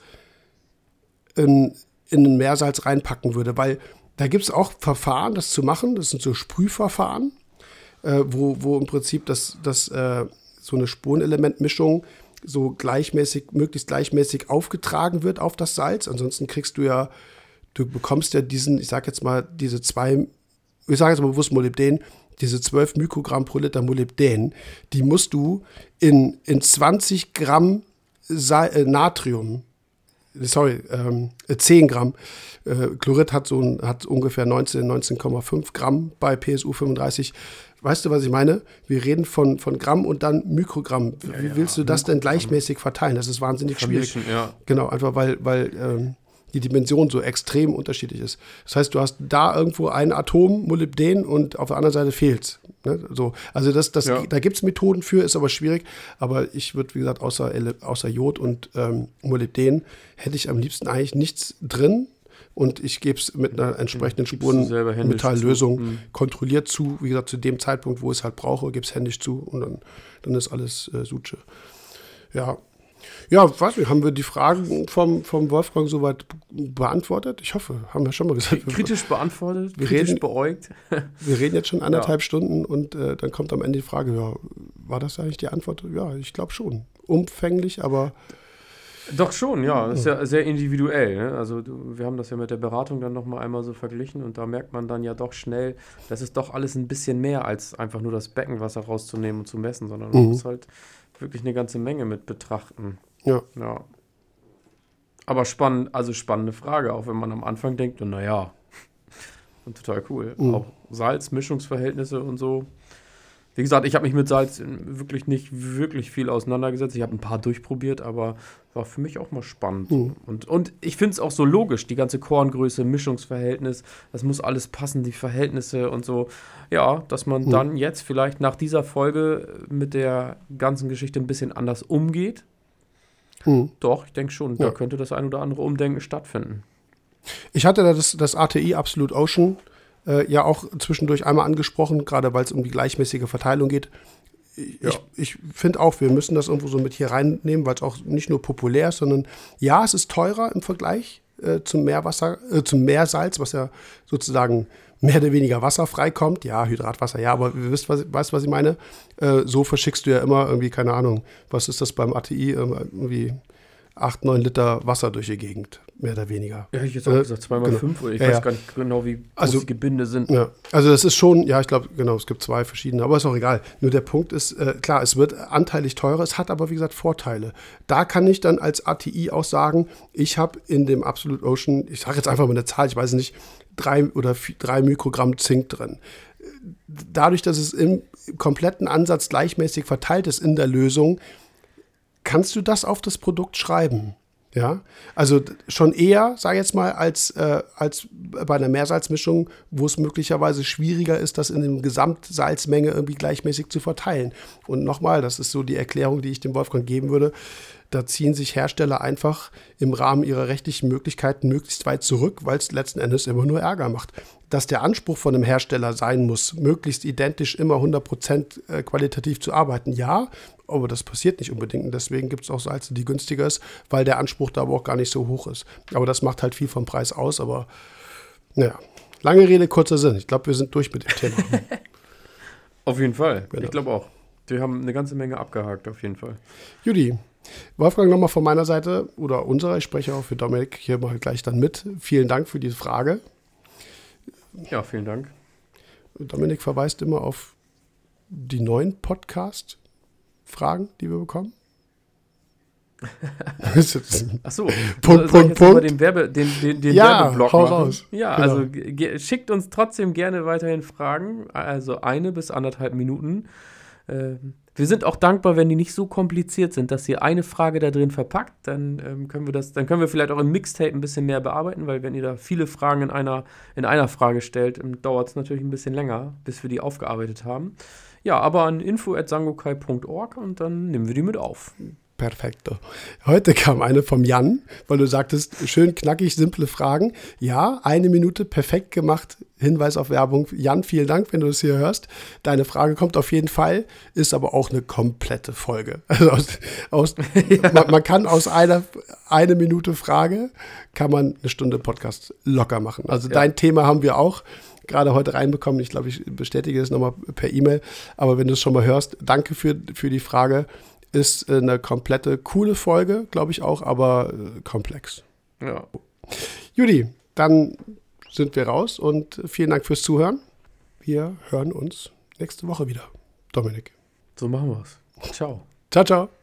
in, in ein Meersalz reinpacken würde, weil da gibt es auch Verfahren, das zu machen. Das sind so Sprühverfahren, äh, wo, wo im Prinzip das, das, äh, so eine Spurenelementmischung so gleichmäßig, möglichst gleichmäßig aufgetragen wird auf das Salz. Ansonsten kriegst du ja, du bekommst ja diesen, ich sag jetzt mal, diese zwei, ich sage jetzt mal bewusst Molybdän, diese 12 Mikrogramm pro Liter Molybdän, die musst du in, in 20 Gramm Sa äh, Natrium, sorry, ähm, 10 Gramm, äh, Chlorid hat, so ein, hat ungefähr 19, 19,5 Gramm bei PSU 35. Weißt du, was ich meine? Wir reden von, von Gramm und dann Mikrogramm. Wie ja, willst du das denn gleichmäßig verteilen? Das ist wahnsinnig schwierig. Vermischen, ja. Genau, einfach weil, weil ähm, die Dimension so extrem unterschiedlich ist. Das heißt, du hast da irgendwo ein Atom Molybdän und auf der anderen Seite fehlt ne? so, Also das, das, Ja. da gibt es Methoden für, ist aber schwierig. Aber ich würde, wie gesagt, außer, außer Jod und ähm, Molybdän hätte ich am liebsten eigentlich nichts drin. Und ich gebe es mit einer entsprechenden Spurenmetalllösung. Mhm. kontrolliert zu. Wie gesagt, zu dem Zeitpunkt, wo ich es halt brauche, gebe es händisch zu und dann, dann ist alles äh, Suche. Ja. Ja, weiß nicht, haben wir die Fragen vom, vom Wolfgang soweit beantwortet? Ich hoffe, haben wir schon mal gesagt. Kritisch beantwortet, Wir kritisch reden- beäugt. wir reden jetzt schon anderthalb Stunden und äh, dann kommt am Ende die Frage, ja, war das eigentlich die Antwort? Ja, ich glaube schon. Umfänglich, aber Doch schon, ja. Das ist ja sehr individuell. Ne? Also du, wir haben das ja mit der Beratung dann nochmal einmal so verglichen und da merkt man dann ja doch schnell, das ist doch alles ein bisschen mehr als einfach nur das Beckenwasser rauszunehmen und zu messen, sondern man Mhm. muss halt wirklich eine ganze Menge mit betrachten. ja. Ja. Aber spannend, also spannende Frage, auch wenn man am Anfang denkt, naja, total cool. Mhm. Auch Salz, Mischungsverhältnisse und so. Wie gesagt, ich habe mich mit Salz wirklich nicht wirklich viel auseinandergesetzt. Ich habe ein paar durchprobiert, aber war für mich auch mal spannend. Mhm. Und, und ich finde es auch so logisch, die ganze Korngröße, Mischungsverhältnis, das muss alles passen, die Verhältnisse und so. Ja, dass man Mhm. dann jetzt vielleicht nach dieser Folge mit der ganzen Geschichte ein bisschen anders umgeht. Hm. Doch, ich denke schon, da Ja. könnte das ein oder andere Umdenken stattfinden. Ich hatte da das, das ATI Absolute Ocean äh, ja auch zwischendurch einmal angesprochen, gerade weil es um die gleichmäßige Verteilung geht. Ich, Ja. ich finde auch, wir müssen das irgendwo so mit hier reinnehmen, weil es auch nicht nur populär ist, sondern ja, es ist teurer im Vergleich äh, zum Meerwasser, äh, zum Meersalz, was ja sozusagen mehr oder weniger wasserfrei kommt. Ja, Hydratwasser, ja, aber ihr wisst, was, weißt, was ich meine. Äh, so verschickst du ja immer irgendwie, keine Ahnung, was ist das beim ATI, ähm, irgendwie 8, 9 Liter Wasser durch die Gegend, mehr oder weniger. Ja, ich jetzt auch Äh, gesagt, zweimal genau. fünf oder ich Ja, weiß ja. gar nicht genau, wie groß Also- die Gebinde sind. Ja, also das ist schon, ja, ich glaube, genau, es gibt zwei verschiedene, aber ist auch egal. Nur der Punkt ist, äh, klar, es wird anteilig teurer, es hat aber, wie gesagt, Vorteile. Da kann ich dann als ATI auch sagen, ich habe in dem Absolute Ocean, ich sage jetzt einfach mal eine Zahl, ich weiß nicht, drei oder vier, drei Mikrogramm Zink drin. Dadurch, dass es im kompletten Ansatz gleichmäßig verteilt ist in der Lösung, kannst du das auf das Produkt schreiben. Ja, also schon eher, sage ich jetzt mal, als, äh, als bei einer Meersalzmischung, wo es möglicherweise schwieriger ist, das in der Gesamtsalzmenge irgendwie gleichmäßig zu verteilen. Und nochmal, das ist so die Erklärung, die ich dem Wolfgang geben würde. Da ziehen sich Hersteller einfach im Rahmen ihrer rechtlichen Möglichkeiten möglichst weit zurück, weil es letzten Endes immer nur Ärger macht. Dass der Anspruch von einem Hersteller sein muss, möglichst identisch immer 100% äh, qualitativ zu arbeiten, ja, aber das passiert nicht unbedingt. Und deswegen gibt es auch Salze, die günstiger ist, weil der Anspruch da aber auch gar nicht so hoch ist. Aber das macht halt viel vom Preis aus. Aber naja, lange Rede, kurzer Sinn. Ich glaube, wir sind durch mit dem Thema. Auf jeden Fall. Genau. Ich glaube auch. Wir haben eine ganze Menge abgehakt, auf jeden Fall. Judy, Wolfgang, nochmal von meiner Seite oder unserer, ich spreche auch für Dominik hier mal gleich dann mit. Vielen Dank für diese Frage. Ja, vielen Dank. Dominik verweist immer auf die neuen Podcast-Fragen, die wir bekommen. Ach so. Punkt, Punkt, Punkt. den, Werbe, den, den, den Ja, Werbeblock hau machen? raus. Ja, Genau. also schickt uns trotzdem gerne weiterhin Fragen, also eine bis anderthalb Minuten. Ähm, wir sind auch dankbar, wenn die nicht so kompliziert sind, dass ihr eine Frage da drin verpackt. Dann ähm, können wir das, dann können wir vielleicht auch im Mixtape ein bisschen mehr bearbeiten, weil wenn ihr da viele Fragen in einer, in einer Frage stellt, ähm, dauert es natürlich ein bisschen länger, bis wir die aufgearbeitet haben. Ja, aber an info.sangokai.org und dann nehmen wir die mit auf. Perfekto. Heute kam eine vom Jan, weil du sagtest, schön knackig, simple Fragen. Ja, eine Minute, perfekt gemacht. Hinweis auf Werbung. Jan, vielen Dank, wenn du es hier hörst. Deine Frage kommt auf jeden Fall, ist aber auch eine komplette Folge. Also aus, aus, man, man kann aus einer eine Minute Frage, kann man eine Stunde Podcast locker machen. Also Ja. dein Thema haben wir auch gerade heute reinbekommen. Ich glaube, ich bestätige es nochmal per E-Mail. Aber wenn du es schon mal hörst, danke für, für die Frage. Ist äh, eine komplette, coole Folge, glaube ich auch, aber äh, komplex. Ja. Judy, dann sind wir raus und vielen Dank fürs Zuhören. Wir hören uns nächste Woche wieder. Dominik. So machen wir es. Ciao. Ciao, ciao.